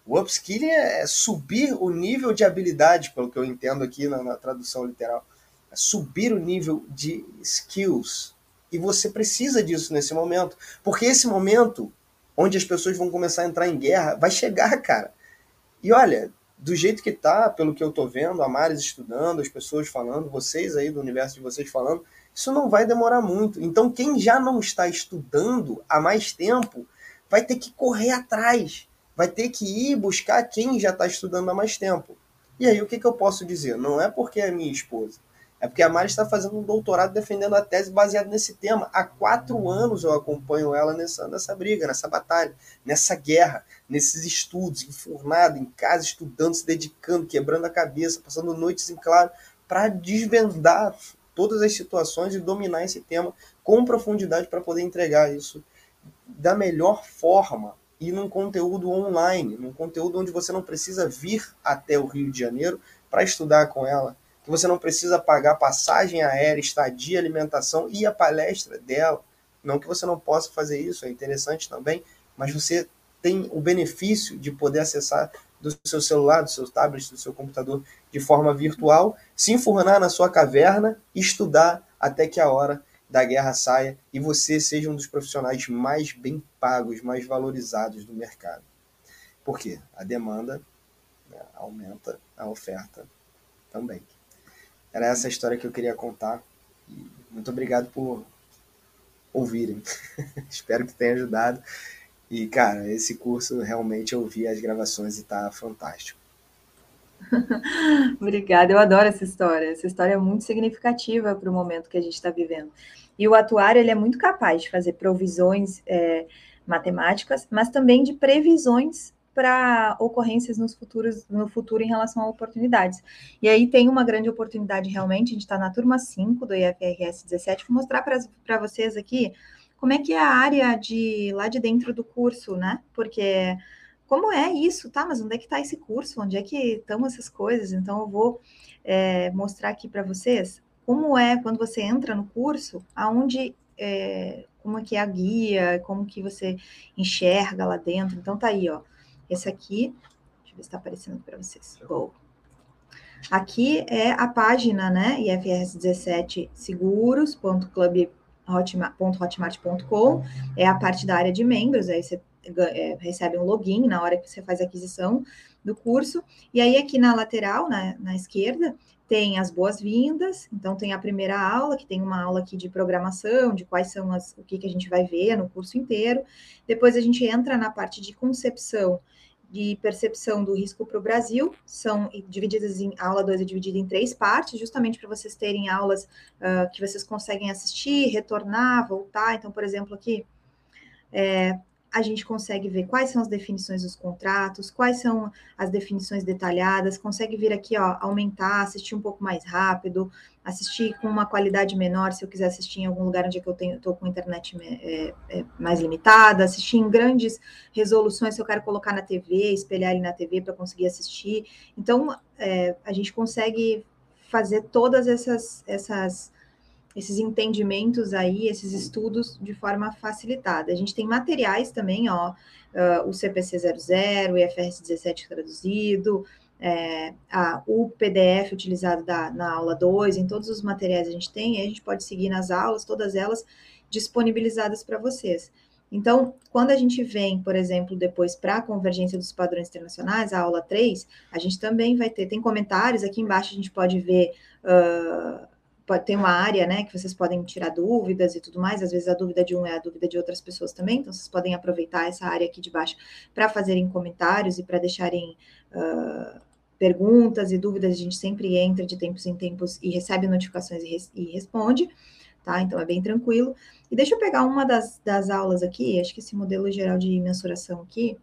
O upskilling é subir o nível de habilidade, pelo que eu entendo aqui na, na tradução literal subir o nível de skills. E você precisa disso nesse momento. Porque esse momento, onde as pessoas vão começar a entrar em guerra, vai chegar, cara. E olha, do jeito que tá, pelo que eu tô vendo, a Maris estudando, as pessoas falando, vocês aí do universo de vocês falando, isso não vai demorar muito. Então, quem já não está estudando há mais tempo, vai ter que correr atrás, vai ter que ir buscar quem já está estudando há mais tempo. E aí, o que, que eu posso dizer? Não é porque é minha esposa, é porque a Mari está fazendo um doutorado defendendo a tese baseada nesse tema. Há quatro anos eu acompanho ela nessa, nessa briga, nessa batalha, nessa guerra, nesses estudos, enfurnada em casa, estudando, se dedicando, quebrando a cabeça, passando noites em claro, para desvendar todas as situações e dominar esse tema com profundidade para poder entregar isso da melhor forma e num conteúdo online, num conteúdo onde você não precisa vir até o Rio de Janeiro para estudar com ela, que você não precisa pagar passagem aérea, estadia, alimentação e a palestra dela. Não que você não possa fazer isso, é interessante também, mas você tem o benefício de poder acessar do seu celular, do seu tablet, do seu computador de forma virtual, se enfurnar na sua caverna estudar até que a hora da guerra saia e você seja um dos profissionais mais bem pagos, mais valorizados do mercado. Por quê? A demanda né, aumenta, a oferta também. Era essa a história que eu queria contar. E muito obrigado por ouvirem. [LAUGHS] Espero que tenha ajudado. E, cara, esse curso realmente eu vi as gravações e tá fantástico. [LAUGHS] Obrigada, eu adoro essa história. Essa história é muito significativa para o momento que a gente está vivendo. E o atuário ele é muito capaz de fazer provisões é, matemáticas, mas também de previsões para ocorrências nos futuros, no futuro em relação a oportunidades. E aí tem uma grande oportunidade realmente, a gente está na turma 5 do IFRS 17, vou mostrar para vocês aqui como é que é a área de lá de dentro do curso, né? Porque como é isso, tá? Mas onde é que está esse curso? Onde é que estão essas coisas? Então eu vou é, mostrar aqui para vocês como é quando você entra no curso, aonde é, como é que é a guia, como que você enxerga lá dentro. Então tá aí, ó. Esse aqui, deixa eu ver se está aparecendo para vocês. Aqui é a página, né? IFRS 17 seguros.club.hotmart.com. É a parte da área de membros, aí você é, recebe um login na hora que você faz a aquisição do curso. E aí, aqui na lateral, na, na esquerda, tem as boas-vindas, então tem a primeira aula, que tem uma aula aqui de programação, de quais são as, o que, que a gente vai ver no curso inteiro. Depois a gente entra na parte de concepção de percepção do risco para o Brasil, são divididas em, aula 2 é dividida em três partes, justamente para vocês terem aulas uh, que vocês conseguem assistir, retornar, voltar. Então, por exemplo, aqui, é, a gente consegue ver quais são as definições dos contratos, quais são as definições detalhadas, consegue vir aqui, ó, aumentar, assistir um pouco mais rápido, assistir com uma qualidade menor, se eu quiser assistir em algum lugar onde é que eu tenho, estou com internet é, é, mais limitada, assistir em grandes resoluções, se eu quero colocar na TV, espelhar ele na TV para conseguir assistir. Então, é, a gente consegue fazer todas essas, essas esses entendimentos aí, esses estudos de forma facilitada. A gente tem materiais também, ó, uh, o CPC 00, o IFRS 17 traduzido, é, a, o PDF utilizado da, na aula 2, em todos os materiais a gente tem, a gente pode seguir nas aulas, todas elas disponibilizadas para vocês. Então, quando a gente vem, por exemplo, depois para a convergência dos padrões internacionais, a aula 3, a gente também vai ter, tem comentários, aqui embaixo a gente pode ver, uh, ter uma área, né, que vocês podem tirar dúvidas e tudo mais, às vezes a dúvida de um é a dúvida de outras pessoas também, então vocês podem aproveitar essa área aqui de baixo para fazerem comentários e para deixarem uh, perguntas e dúvidas, a gente sempre entra de tempos em tempos e recebe notificações e, res, e responde, tá? Então é bem tranquilo. E deixa eu pegar uma das, das aulas aqui, acho que esse modelo geral de mensuração aqui,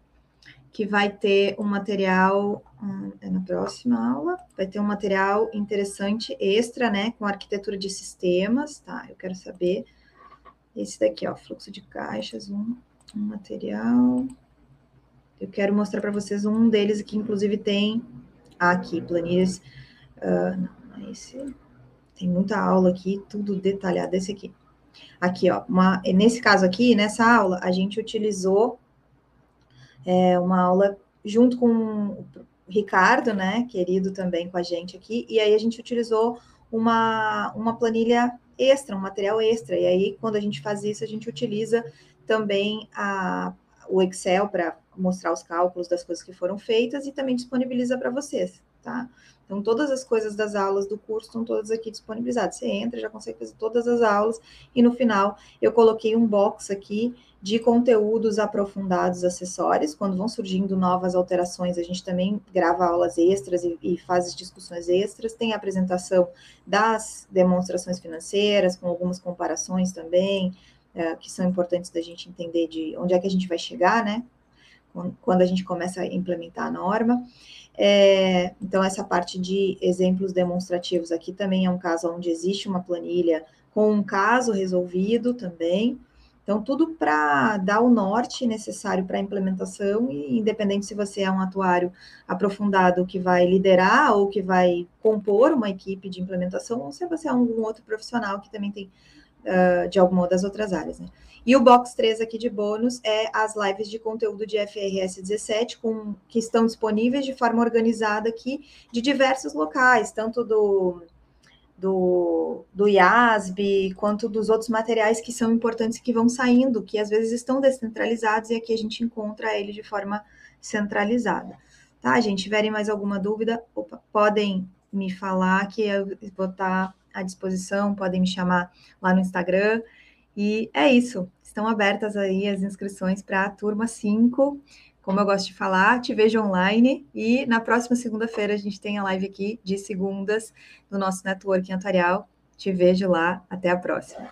que vai ter um material, hum, é na próxima aula, vai ter um material interessante extra, né, com arquitetura de sistemas, tá? Eu quero saber esse daqui, ó, fluxo de caixas, um, um material. Eu quero mostrar para vocês um deles que inclusive tem aqui, planilhas. Uh, não, não é esse. Tem muita aula aqui, tudo detalhado. Esse aqui. Aqui, ó. Uma, nesse caso aqui, nessa aula, a gente utilizou é, uma aula junto com o Ricardo, né? Querido também com a gente aqui. E aí a gente utilizou uma, uma planilha extra, um material extra. E aí, quando a gente faz isso, a gente utiliza também a, o Excel para mostrar os cálculos das coisas que foram feitas e também disponibiliza para vocês, tá? Então, todas as coisas das aulas do curso estão todas aqui disponibilizadas. Você entra, já consegue fazer todas as aulas, e no final eu coloquei um box aqui de conteúdos aprofundados acessórios. Quando vão surgindo novas alterações, a gente também grava aulas extras e, e faz discussões extras. Tem a apresentação das demonstrações financeiras, com algumas comparações também, é, que são importantes da gente entender de onde é que a gente vai chegar, né? Quando a gente começa a implementar a norma. É, então, essa parte de exemplos demonstrativos aqui também é um caso onde existe uma planilha com um caso resolvido também. Então, tudo para dar o norte necessário para a implementação, e independente se você é um atuário aprofundado que vai liderar ou que vai compor uma equipe de implementação, ou se você é algum outro profissional que também tem uh, de alguma das outras áreas. Né? E o box 3 aqui de bônus é as lives de conteúdo de FRS 17, com, que estão disponíveis de forma organizada aqui, de diversos locais, tanto do, do, do IASB, quanto dos outros materiais que são importantes que vão saindo, que às vezes estão descentralizados e aqui a gente encontra ele de forma centralizada. Tá, gente? Tiverem mais alguma dúvida, opa, podem me falar que eu vou estar à disposição, podem me chamar lá no Instagram. E é isso. Estão abertas aí as inscrições para a turma 5. Como eu gosto de falar, te vejo online e na próxima segunda-feira a gente tem a live aqui de segundas no nosso networking atuarial. Te vejo lá. Até a próxima.